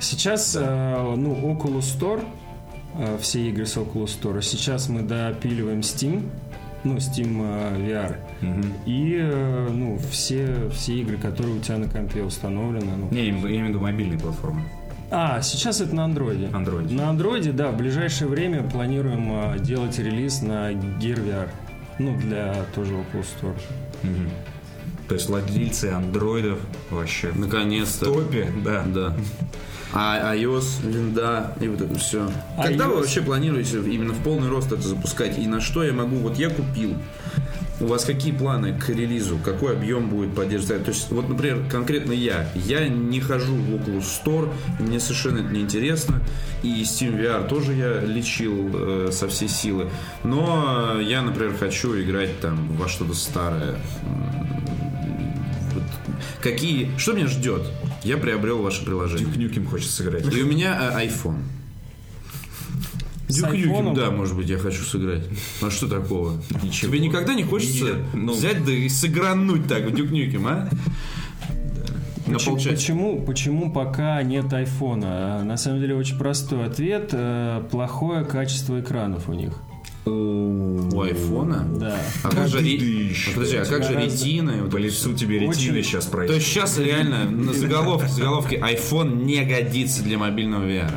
Сейчас, э, ну, Oculus Store, э, все игры с Oculus Store, сейчас мы допиливаем Steam, ну, Steam э, VR, и, э, ну, все, все игры, которые у тебя на компе установлены, ну, не, я имею в виду- в мобильные платформы. А, сейчас это на андроиде. Андроиде. На андроиде, да, в ближайшее время планируем а, делать релиз на Gear VR. Ну, для тоже Oculus Store. То есть владельцы андроидов вообще в Наконец-то. топе, да. Да. А iOS, винда и вот это все. Когда вы iOS? вообще планируете именно в полный рост это запускать? И на что я могу? Вот я купил. У вас какие планы к релизу? Какой объем будет поддерживать? То есть, вот, например, конкретно я. Я не хожу в Oculus Store, мне совершенно это не интересно. И Steam VR тоже я лечил э, со всей силы. Но я, например, хочу играть там во что-то старое. Вот Какие... Что меня ждет? Я приобрел ваше приложение. Duke Nukem хочет сыграть. И у меня э, iPhone. Duke айфоном? да, может быть, я хочу сыграть. А что такого? Ничего. Тебе никогда не хочется Нет, ну- взять да и сыгрануть так в Duke Nukem, а? На Почему, полчаса. почему, почему пока нет айфона? А, На самом деле очень простой ответ. э, Плохое качество экранов у них. У айфона? Да. А как же, А, подожди, а как же ретина? По лицу тебе ретины Очень- сейчас То пройти. есть сейчас реально на заголовке, заголовке iPhone не годится для мобильного VR.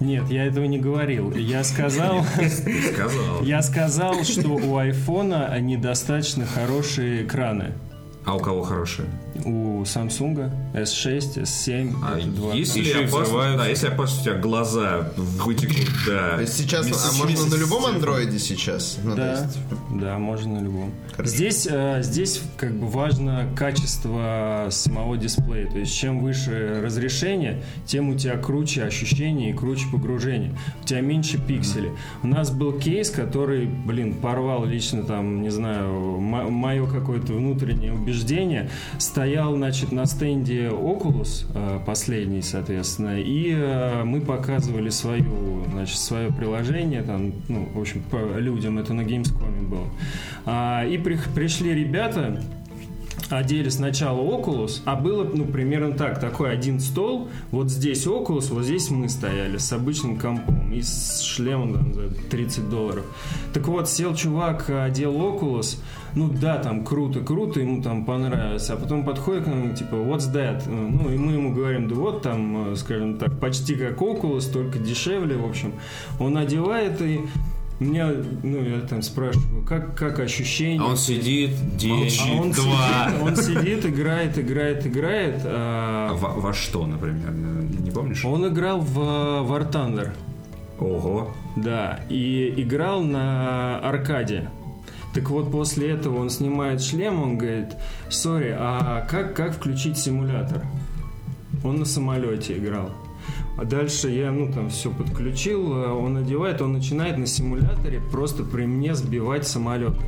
Нет, я этого не говорил. Я сказал, *laughs* Сказал. я сказал, что у айфона недостаточно хорошие экраны. А у кого хорошие? У Samsung S6, S7, А если Еще опасно, да, если опасно, у тебя глаза вытекут, да. То есть сейчас, а можно на любом андроиде сейчас? Ну, Да, есть, да, можно на любом. Здесь, э, здесь как бы важно качество самого дисплея. То есть чем выше разрешение, тем у тебя круче ощущение и круче погружение. У тебя меньше пикселей. У нас был кейс, который, блин, порвал лично там, не знаю, мое какое-то внутреннее убеждение. Стоял, значит, на стенде Oculus, э, последний, соответственно, и э, мы показывали свою, значит, свое приложение, там, ну, в общем, по людям, это на Gamescom было. А, и при- пришли ребята, одели сначала Oculus, а было, ну, примерно так, такой один стол, вот здесь Oculus, вот здесь мы стояли с обычным компом и с шлемом там, за 30 долларов. Так вот, сел чувак, одел Oculus, ну да, там круто, круто, ему там понравилось, а потом подходит к нам, типа, what's that? Ну, и мы ему говорим, да вот там, э, скажем так, почти как Oculus, только дешевле, в общем. Он одевает и меня, ну, я там спрашиваю, как, как ощущение? А он сидит день, А он два. сидит, он сидит, играет, играет, играет. А а, во, во что, например? Не помнишь? он играл в э, War Thunder, Ого. да, и играл на аркаде. Так вот, после этого он снимает шлем, он говорит, сори, а как, как включить симулятор? Он на самолете играл. А дальше я, ну, там все подключил, э, он одевает, он начинает на симуляторе просто при мне сбивать самолеты.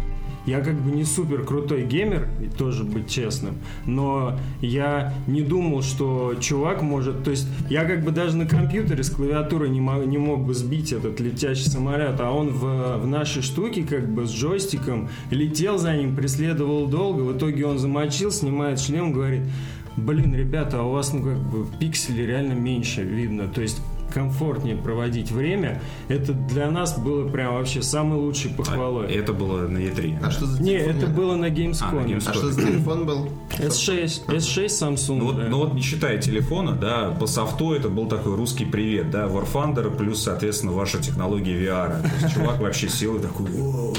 Я как бы не супер крутой геймер, тоже быть честным, но я не думал, что чувак может... То есть я как бы даже на компьютере с клавиатуры не мог, не мог бы сбить этот летящий самолет, а он в, в нашей штуке как бы с джойстиком летел за ним, преследовал долго, в итоге он замочил, снимает шлем, говорит, блин, ребята, а у вас ну как бы пиксели реально меньше видно, то есть комфортнее проводить время, это для нас было прям вообще самой лучшей похвалой. Это было на E3. А что за Не, это было на А, на Gamescom. Gamescom. А что за телефон был? S6, S6 Samsung. Ну вот, да. ну вот не считая телефона, да, по софту это был такой русский привет, да, War Thunder плюс, соответственно, ваша технология VR. То есть чувак вообще сел и такой, «Воу,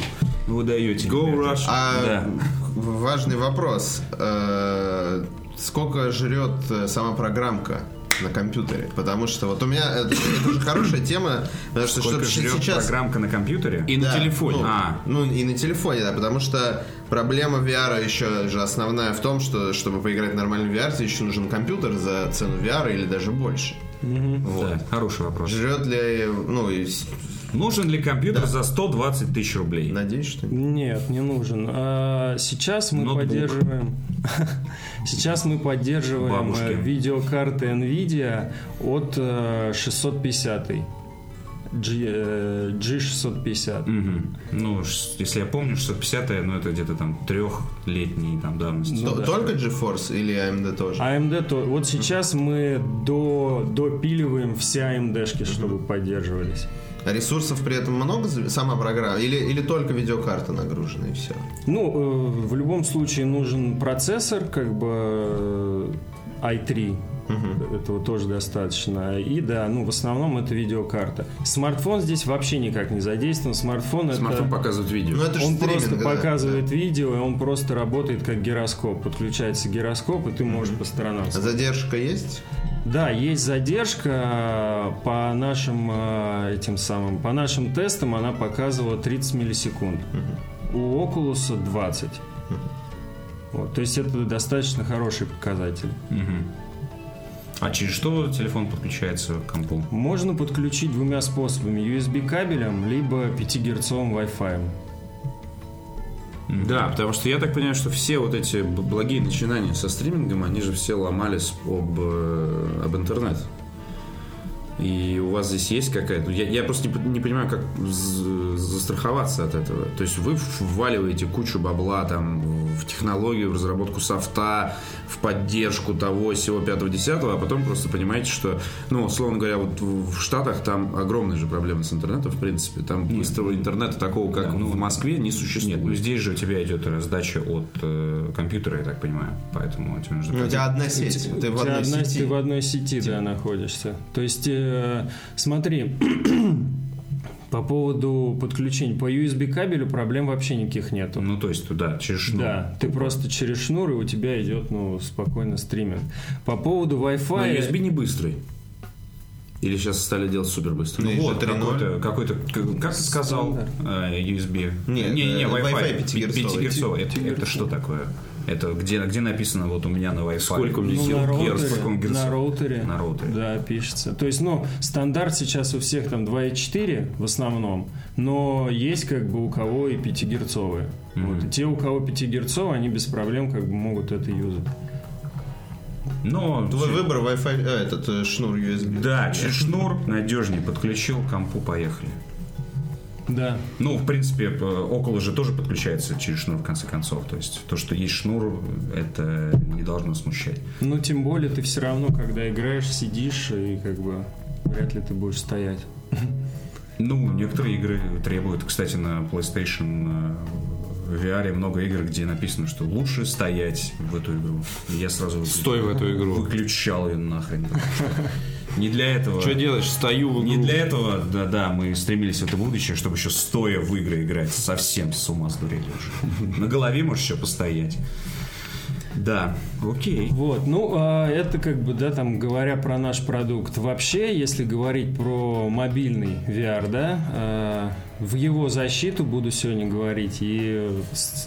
ну вы даете. Go ребята». Rush. А Да. важный вопрос. Э, Сколько жрет э, сама программка? На компьютере, потому что вот у меня это, это уже хорошая тема, потому что Сколько что жрет сейчас программка на компьютере? И на Да, телефоне. Ну, А. ну, и на телефоне, да, потому что проблема VR еще же основная в том, что чтобы поиграть в нормальный VR, тебе еще нужен компьютер за цену VR или даже больше. Да, хороший вопрос. Жрет ли, ну, и Нужен ли компьютер за 120 тысяч рублей? надеюсь, что Нет, не нужен. А, сейчас мы Ноутбук. поддерживаем. *laughs* Сейчас мы поддерживаем Бабушки. э, видеокарты Nvidia от э, 650 G, э, G650. Угу. Ну, если я помню, 650, ну, это где-то там трехлетний там давности. До, ну, да. Только GeForce или AMD тоже? AMD, то, вот сейчас угу. мы до, допиливаем все AMD-шки, угу. чтобы поддерживались. А ресурсов при этом много, сама программа, или, или только видеокарта нагружена и все? Ну, э, в любом случае нужен процессор, как бы э, i3, Угу. Этого тоже достаточно. И да, ну в основном это видеокарта. Смартфон здесь вообще никак не задействован. Смартфон, Смартфон это... показывает видео. Ну, это он просто показывает да. видео, и он просто работает как гироскоп. Подключается гироскоп, и ты можешь по сторонам. А задержка есть? Да, есть задержка а, по нашим а, этим самым, по нашим тестам она показывала 30 миллисекунд. Угу. У Oculus 20. Угу. Вот, то есть это достаточно хороший показатель. Угу. А через что телефон подключается к компу? Можно подключить двумя способами: USB кабелем, либо 5-герцовым Wi-Fi. Да, потому что я так понимаю, что все вот эти благие начинания со стримингом, они же все ломались об, э, об интернет. И у вас здесь есть какая-то... Я, я просто не, не понимаю, как застраховаться от этого. То есть вы вваливаете кучу бабла там в технологию, в разработку софта, в поддержку того, всего 5-10, а потом просто понимаете, что, ну, условно говоря, вот в в Штатах там огромные же проблемы с интернетом, в принципе. Там быстрого интернета такого, как в Москве, не существует. Нет, ну здесь же у тебя идет раздача от э, компьютера, я так понимаю. Поэтому тебе нужно... Ну, у тебя одна сеть, ты в У тебя одной одна- сети. Ты в одной сети, да, находишься. То есть, э, смотри, *clears throat* по поводу подключения по USB кабелю проблем вообще никаких нету. Ну, то есть, да, через шнур. Да, ты просто через шнур, и у тебя идет, ну, спокойно стриминг. По поводу Но Wi-Fi... USB не быстрый. Или сейчас стали делать супер быстро. Ну, Вот, Же 3.0. какой-то, какой-то, как- как ты сказал, э, USB? Не, не, не, э, Wi-Fi, Wi-Fi пятигерцовый. пятигерцовый. Это, это что такое? Это где, где написано вот у меня на Wi-Fi? Сколько у меня Ну, сил? на роутере, на роутере. На роутере. Да, пишется. То есть, ну, стандарт сейчас у всех там 2.4 в основном, но есть как бы у кого и 5-герцовые. Вот. И те, у кого 5-герцовые, они без проблем как бы могут это юзать. Но, Твой выбор Wi-Fi, э, этот э, шнур USB. да, через шнур надежнее подключил, компу поехали. Да. Ну, в принципе, э, около же тоже подключается через шнур в конце концов. То есть то, что есть шнур, это не должно смущать. Ну, тем более ты все равно, когда играешь, сидишь, и как бы вряд ли ты будешь стоять. Ну, некоторые игры требуют, кстати, на PlayStation э, в VR много игр, где написано, что лучше стоять в эту игру. И я сразу Стой в эту игру. выключал ее нахрен. Не для этого. Что делаешь? Стою в Не игру. для этого, да, да, мы стремились в это будущее, чтобы еще стоя в игры играть. Совсем с ума сдурели уже. На голове можешь еще постоять. Да, окей. Вот, ну, а это как бы, да, там, говоря про наш продукт. Вообще, если говорить про мобильный VR, да, а, в его защиту буду сегодня говорить. И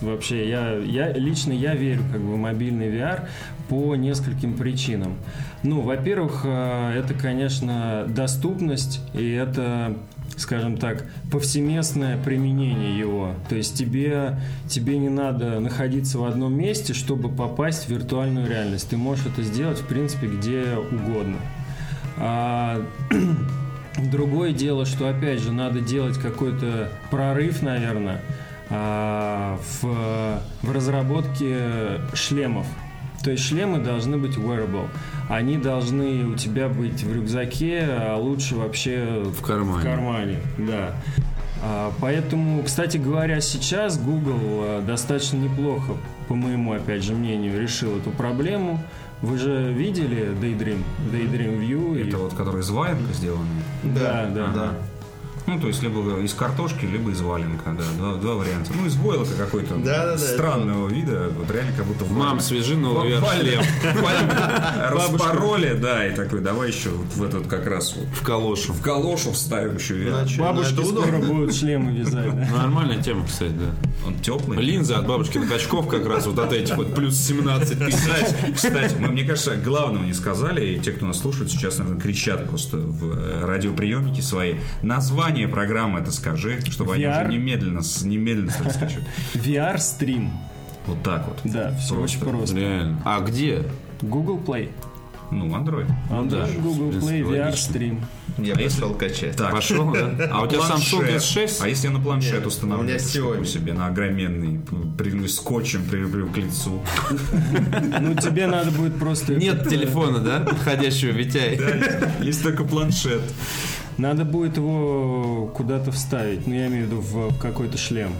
вообще, я, я лично я верю как бы в мобильный VR по нескольким причинам. Ну, во-первых, а, это, конечно, доступность, и это скажем так, повсеместное применение его. То есть тебе, тебе не надо находиться в одном месте, чтобы попасть в виртуальную реальность. Ты можешь это сделать, в принципе, где угодно. А, *clears throat* другое дело, что, опять же, надо делать какой-то прорыв, наверное, а, в, в разработке шлемов. То есть шлемы должны быть wearable. Они должны у тебя быть в рюкзаке, а лучше вообще В кармане. В кармане, да. А, Поэтому, кстати говоря, сейчас Google а, достаточно неплохо, по моему, опять же, мнению, решил эту проблему. Вы же видели Daydream, Daydream View? и- Это вот, который из валенка сделанный. Да, да, да. Ну, то есть, либо из картошки, либо из валенка, да, два, два варианта. Ну, из войлока какой-то Да-да-да, странного вида, вот реально как будто Мам, свяжи новый VR-шлем. Распороли, да, и такой, давай еще вот в этот как раз В калошу. в калошу вставим еще Бабушки скоро будут шлемы вязать, да? Нормальная тема, кстати, да. Он теплый. Линзы от бабушкиных очков как раз вот от этих вот плюс 17 тысяч. Кстати, кстати, мы, мне кажется, главного не сказали, и те, кто нас слушает, сейчас, наверное, кричат просто в э, радиоприемники свои. Название программы это скажи, чтобы они VR? уже немедленно, немедленно скачивать. VR-стрим. *laughs* Вот так вот. Да, все очень просто. Реально. А где? Google Play. Ну, Android. Android, да, Google Play, логично. VR-стрим. Я пошел качать. Так. Пошел, да? *laughs* А у тебя Samsung Планшет. S6? А если я на планшет установлю у меня Xiaomi. себе на огроменный, прилю скотчем прилеплю к лицу? *laughs* Ну, тебе надо будет просто... Нет этот, телефона, да? Подходящего, Витяй. Есть только планшет. Надо будет его куда-то вставить. Ну, я имею в виду в какой-то шлем.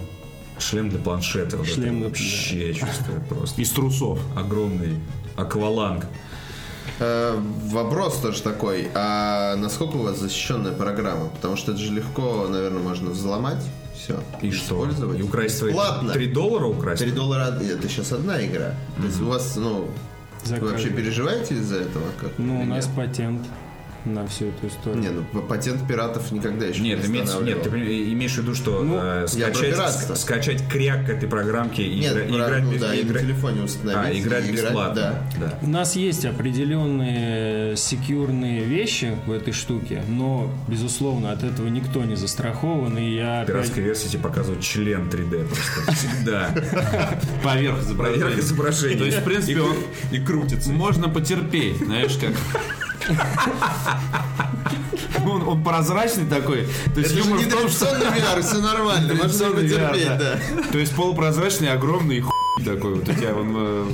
Шлем для планшета. вот Шлем это для- вообще, я чувствую, просто Из трусов. огромный акваланг. Э, Вопрос тоже такой. А насколько у вас защищенная программа? Потому что это же легко, наверное, можно взломать. Все. И что? Использовать. И украсть твои Бесплатно. 3 доллара украсть? 3 доллара это сейчас одна игра. То есть у вас, ну, вы вообще переживаете из-за этого? Как, Ну, у нас патент на всю эту историю. Не, ну патент пиратов никогда еще Нет, не имеется, нет, ты имеешь в виду, что Ну, э, скачать, пиратство. с- скачать кряк к этой программке и, Нет, игра- и про- играть, ну без- да, и и на телефоне установить. а, играть и бесплатно. Да. да. У нас есть определенные секьюрные вещи в этой штуке, но, безусловно, от этого никто не застрахован, и я В опять... пиратской версии тебе показывают член 3D просто *laughs* всегда. Поверх изображения. Поверх изображения. То есть, в принципе, он и крутится. можно потерпеть, знаешь, как. Он, он прозрачный такой. То есть Это же не том, VR, все нормально, можно потерпеть, да. То есть полупрозрачный, огромный хуй такой. Вот у тебя он э,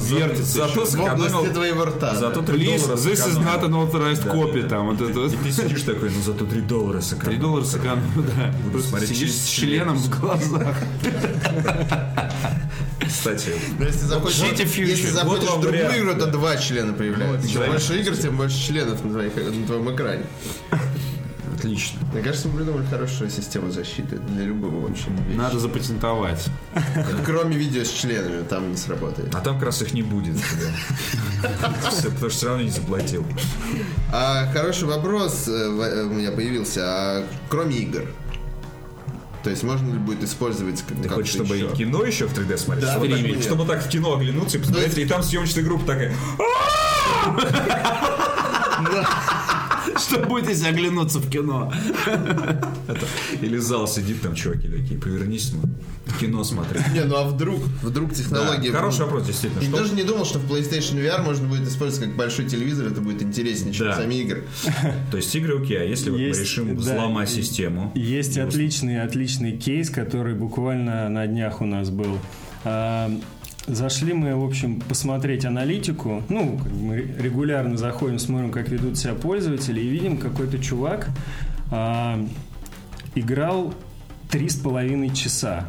вертится. Зато. В области твоего рта. Зато да. 3 Please, доллара this is not an authorized Да, copy. да, Там вот это вот. И ты сидишь такой, ну зато 3 доллара сэкономил. 3 доллара сэкономил, да. Просто сидишь с членом в глазах. Кстати, Но если Вот в другую вариант, игру, то два члена появляются. Чем да. больше игр, тем больше членов на, твоих, на твоем экране. отлично. Мне кажется, мы придумали хорошую систему защиты для любого вообще. вещи. Надо запатентовать. Кроме видео с членами, там не сработает. А там как раз их не будет. Потому что все равно не заплатил. А хороший вопрос э, э, у меня появился. А кроме игр? То есть можно ли будет использовать как Ты как-то хочешь, чтобы еще? кино еще в 3D смотреть? Да, чтобы, так, чтобы так в кино оглянуться и посмотреть, и там съемочная группа такая... *laughs* *laughs* Что будет, если оглянуться в кино? Или зал сидит там чуваки такие, повернись, ну, кино смотри. Не, ну а вдруг? Вдруг технологии... Хороший вопрос, действительно. Я даже не думал, что в PlayStation VR можно будет использовать как большой телевизор, это будет интереснее, чем Да. сами игры. То есть игры окей, а если вот мы решим да, взломать систему? Есть отличный, отличный кейс, который буквально на днях у нас был. Зашли мы, в общем, посмотреть аналитику. Ну, мы регулярно заходим, смотрим, как ведут себя пользователи, и видим, какой-то чувак а, играл три с половиной часа.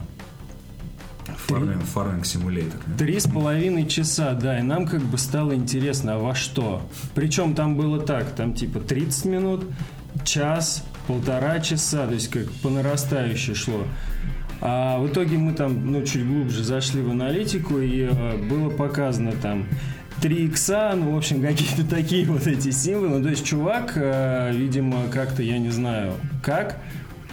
Фарминг, фарминг симулятор. Три с половиной часа, да, и нам как бы стало интересно, а во что? Причем там было так, там типа 30 минут, час, полтора часа, то есть как по нарастающей шло. А в итоге мы там, ну, чуть глубже зашли в аналитику, и э, было показано там 3 икса, ну, в общем, какие-то такие вот эти символы. Ну, то есть чувак, э, видимо, как-то, я не знаю, как,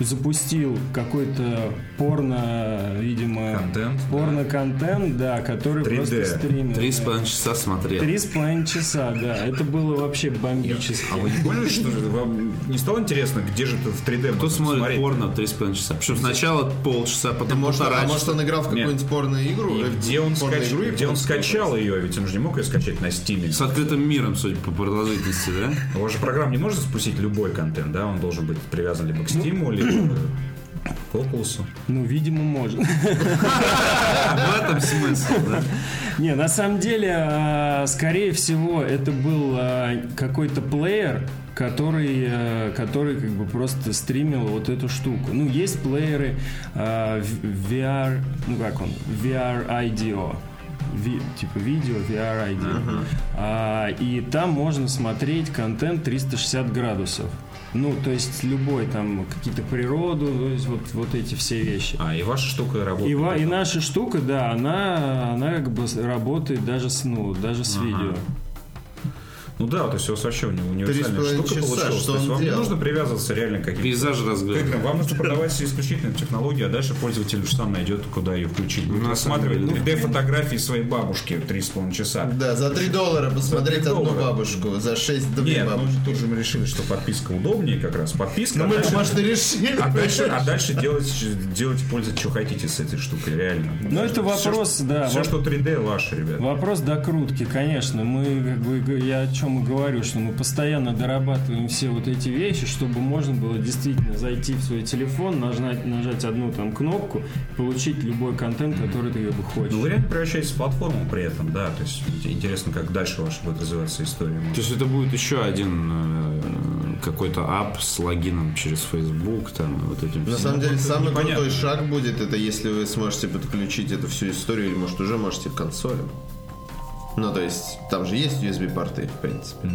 запустил какой-то порно, видимо... Контент, Порно-контент, да, который 3D. просто стримил. Три с половиной часа смотрел. Три с половиной часа, да. Это было вообще бомбически. А вы не поняли, что вам не стало интересно, где же это в 3D Кто смотрит посмотреть? порно три с половиной часа? Причем сначала полчаса, потом Может, полтора а может он играл в какую-нибудь порную игру? И Э, где он, скач- игру где он скачал ее? Ведь он же не мог ее скачать на Стиме. С открытым миром, судя по продолжительности, да? У вас же программа не может запустить любой контент, да? Он должен быть привязан либо к Стиму, либо... Oculus. Ну, видимо, может. В этом смысл, да? Не, на самом деле, а, скорее всего, это был а, какой-то плеер, который, а, который как бы просто стримил вот эту штуку. Ну, есть плееры VR, ну как он, VR IDO. Ви- типа видео VR IDO. А, и там можно смотреть контент 360 градусов. Ну, то есть любой там какие-то природу, то есть вот, вот эти все вещи. А, и ваша штука работает. И, ва- и наша штука, да, она, она как бы работает даже с, ну, даже с видео. Ну да, то есть у вас вообще уни- универсальная 3,5 штука часа, получилась. что То есть вам не делал? нужно привязываться реально к каким-то Пейзаж разглядывать. Вам нужно продавать исключительно технологию, а дальше пользователь уж сам найдет, куда ее включить. Будет рассматривать деле, 3D-фотографии своей бабушки 3,5 часа. Да, за 3 доллара посмотреть одну доллара. бабушку, за 6 две Нет, ну бабушки. тут же мы решили, что подписка удобнее как раз. Подписка, Ну а мы, дальше- может, и решили. а дальше, а дальше делать, делать пользовать, что хотите с этой штукой, реально. Ну, это вопрос, да, Все, что 3D, ваше, ребят. Вопрос докрутки, конечно. Мы, я о чем и говорю, что мы постоянно дорабатываем все вот эти вещи, чтобы можно было действительно зайти в свой телефон, нажать, нажать одну там кнопку, получить любой контент, который ты бы хочешь. Ну, вы реально превращаетесь в платформу при этом, да. То есть интересно, как дальше ваша будет развиваться история. То есть это будет еще один э, какой-то ап с логином через Facebook, там, вот этим На всем. самом деле, самый непонятно. крутой шаг будет, это если вы сможете подключить эту всю историю, или, может, уже можете к консолям. Ну, то есть, там же есть USB-порты, в принципе.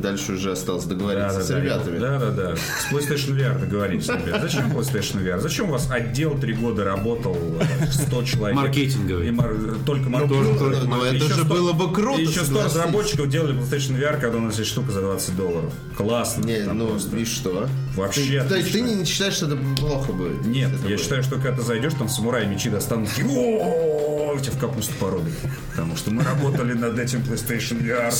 Дальше уже осталось договориться с ребятами. Да, да, да. С PlayStation VR договорились, ребят. Зачем PlayStation VR? Зачем у вас отдел три года работал, э, 100 человек? Маркетинговый. И мар- Только Ну, маркетинговый. ну, ну, это Еще же сто- было бы круто, И еще 100 согласись. разработчиков делали PlayStation VR, когда у нас есть штука за 20 долларов. Классно. Не, ну просто. и что? Вообще Ты, то есть ты не считаешь, что это плохо будет? Нет, я будет? считаю, что когда ты зайдешь, там самураи мечи достанут, тебя в капусту порубят. Потому что мы работали над этим PlayStation VR. Лет.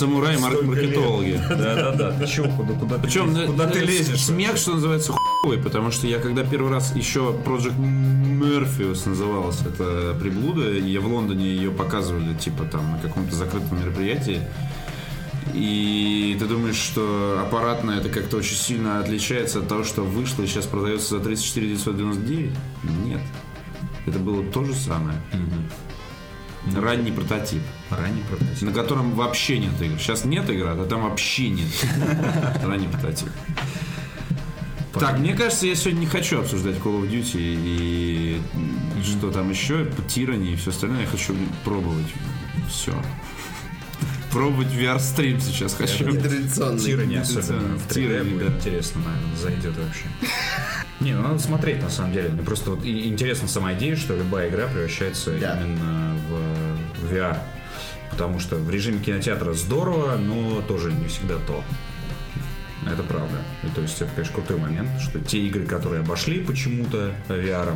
маркетологи. *laughs* Да-да-да. Ты чего, куда, куда ты, Причем лезешь? куда э, ты лезешь? Смех, что называется, хуевый, потому что я когда первый раз еще Project Murphyus называлась эта приблуда, и в Лондоне ее показывали, типа там на каком-то закрытом мероприятии. И ты думаешь, что аппаратное это как-то очень сильно отличается от того, что вышло и сейчас продается за 34 999? Нет. Это было то же самое. Ранний прототип, Ранний прототип. на котором вообще нет игр. Сейчас нет игр, а там вообще нет. *laughs* Ранний прототип. Так, мне кажется, я сегодня не хочу обсуждать Call of Duty и что там еще, Tyranny и все остальное. Я хочу пробовать все. Пробовать VR-стрим сейчас хочу. Нетрадиционный. Тирани особенно в 3D Tyranny, будет да. интересно, наверное, зайдет вообще. *laughs* Не, ну надо смотреть на самом деле. Мне просто вот интересна сама идея, что любая игра превращается именно в VR. Потому что в режиме кинотеатра здорово, но тоже не всегда то. Это правда. И то есть это, конечно, крутой момент, что те игры, которые обошли почему-то VR,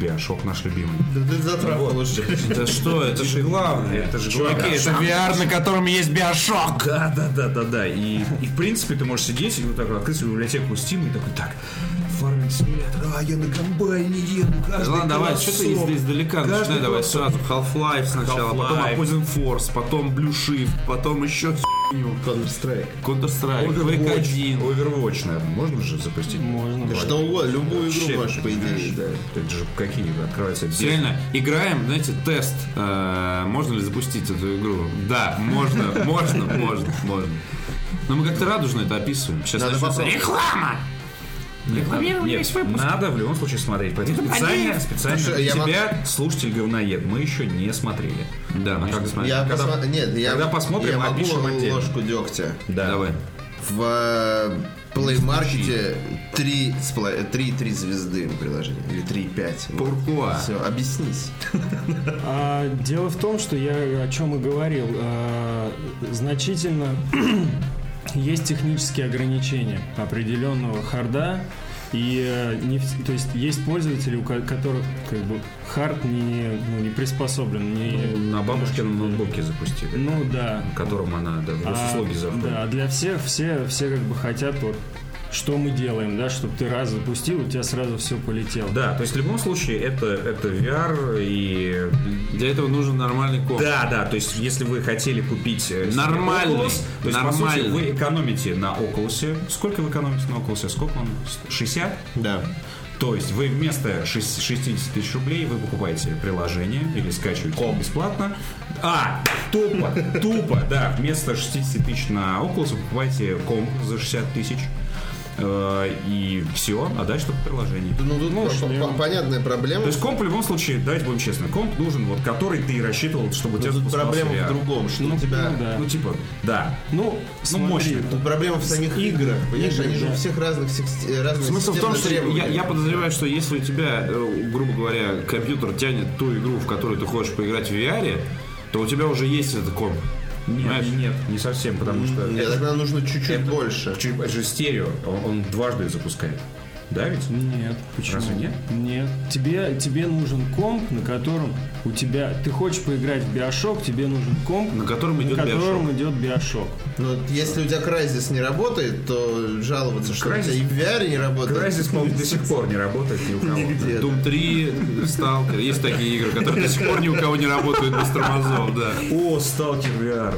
Биошок наш любимый. Да ты затрахал уже. Это что? Это же главное. Это же Чуваки, главное. это VR, на котором есть биошок. Да, да, да, да, да. И, и в принципе ты можешь сидеть и вот так вот открыть свою библиотеку Steam и такой, так, фарминг симулятор, а я на комбайне еду, каждый Ладно, давай, что ты из- издалека начинай, давай колосок». сразу. Half-Life сначала, потом. Opposing Force, потом Blue Shift, потом еще Counter-Strike. Counter-Strike, Quake Overwatch, 1. Overwatch, наверное, можно же запустить? Можно. Да что угодно, любую Вообще, игру можешь, по идее, да. Это же какие открываются без- Реально, играем, знаете, тест. э, можно ли запустить эту игру? Да, можно, можно, можно, можно. Но мы как-то радужно это описываем. Сейчас Надо начнется попробовать. Реклама! Нет, надо в любом случае смотреть. Поэтому специально, *laughs* специально Слушай, для я тебя, слушатель говноед, мы еще не смотрели. Да, мы А как- смотрели. Я Когда- посма- Нет, я, когда посмотрим, я могу опишем отдельно. ложку дегтя. Да. Давай. В э, Play Market 3, 3, звезды приложение. Или 3,5. Pourquoi? Все, объяснись. *laughs* А, дело в том, что я о чем и говорил. а, значительно *clears throat* есть технические ограничения определенного харда. И э, не, то есть есть пользователи, у ко- которых как бы хард не, ну, не приспособлен. Не, На бабушкином ноутбуке запустили. ну да. которым она да, в А, госуслуги заходит. да, а для всех все, все как бы хотят вот что мы делаем, да, чтобы ты раз запустил, у тебя сразу все полетело. Да, то есть в любом случае это, это VR и... Для этого нужен нормальный комп. Да, да, то есть если вы хотели купить э, Нормальный, Oculus, то есть по нормальный. сути вы экономите на Oculus. Сколько вы экономите на Oculus? Сколько он? 60? Да. То есть вы вместо шесть- 60 тысяч рублей вы покупаете приложение или скачиваете его бесплатно. А, тупо, тупо, да. Вместо 60 тысяч на Oculus вы покупаете комп за 60 тысяч. Э, И все, а дальше только приложение. Ну, тут по- по- понятная проблема. То есть комп в любом случае, давайте будем честны, комп нужен, вот который ты и рассчитывал, чтобы у тебя Тут проблема в другом, что у тебя... ну да. Ну, типа, да. Ну, смотри, мощный. Тут проблема в самих играх, понимаешь, они же у всех разных секс- разные Смысл в том, что я, я подозреваю, что если у тебя, э, грубо говоря, компьютер тянет ту игру, в которую ты хочешь поиграть в VR, то у тебя уже есть этот комп. Нет, Понимаешь? нет, не совсем, потому что Нет, это, тогда нужно чуть-чуть больше. чуть- это же стерео, он, он дважды запускает. Да ведь? Нет, почему? Разве нет? Нет. Тебе, тебе нужен комп, на котором у тебя... Ты хочешь поиграть в Биошок, тебе нужен комп, На котором идет на котором Bioshock. идет Биошок. Но вот если у тебя Crysis не работает, то жаловаться, что у тебя и VR не работает. Crysis, по-моему, до сих пор не работает ни у кого. Нигде. Doom 3, Stalker. Есть такие игры, которые до сих пор ни у кого не работают без тормозов, да. О, Stalker VR.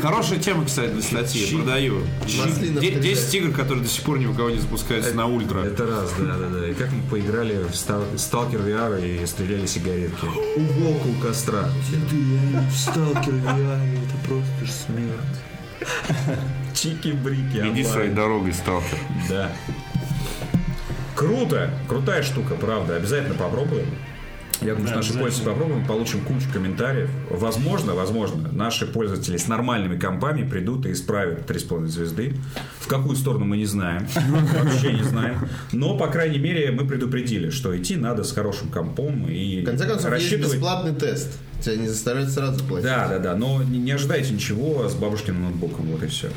Хорошая тема, кстати, для статьи. Чип. Продаю. Встречает. 10 игр, которые до сих пор ни у кого не запускаются на ультра. Это раз, да, да, да. И как мы поиграли в Ста- Stalker VR и стреляли сигаретки. У волка у костра. Stalker VR, это просто смерть. Чики-брики. Иди своей дорогой, сталкер. Да. Круто. Крутая штука, правда. Обязательно попробуем. Я думаю, Да, что наши пользователи попробуем, получим кучу комментариев. Возможно, возможно, наши пользователи с нормальными компами придут и исправят 3,5 звезды. В какую сторону мы не знаем. *laughs* Вообще не знаем. Но, по крайней мере, мы предупредили, что идти надо с хорошим компом и В конце концов, есть рассчитывать... бесплатный тест. Тебя не заставляют сразу платить. Да, да, да. Но не ожидайте ничего с бабушкиным ноутбуком. Вот и все.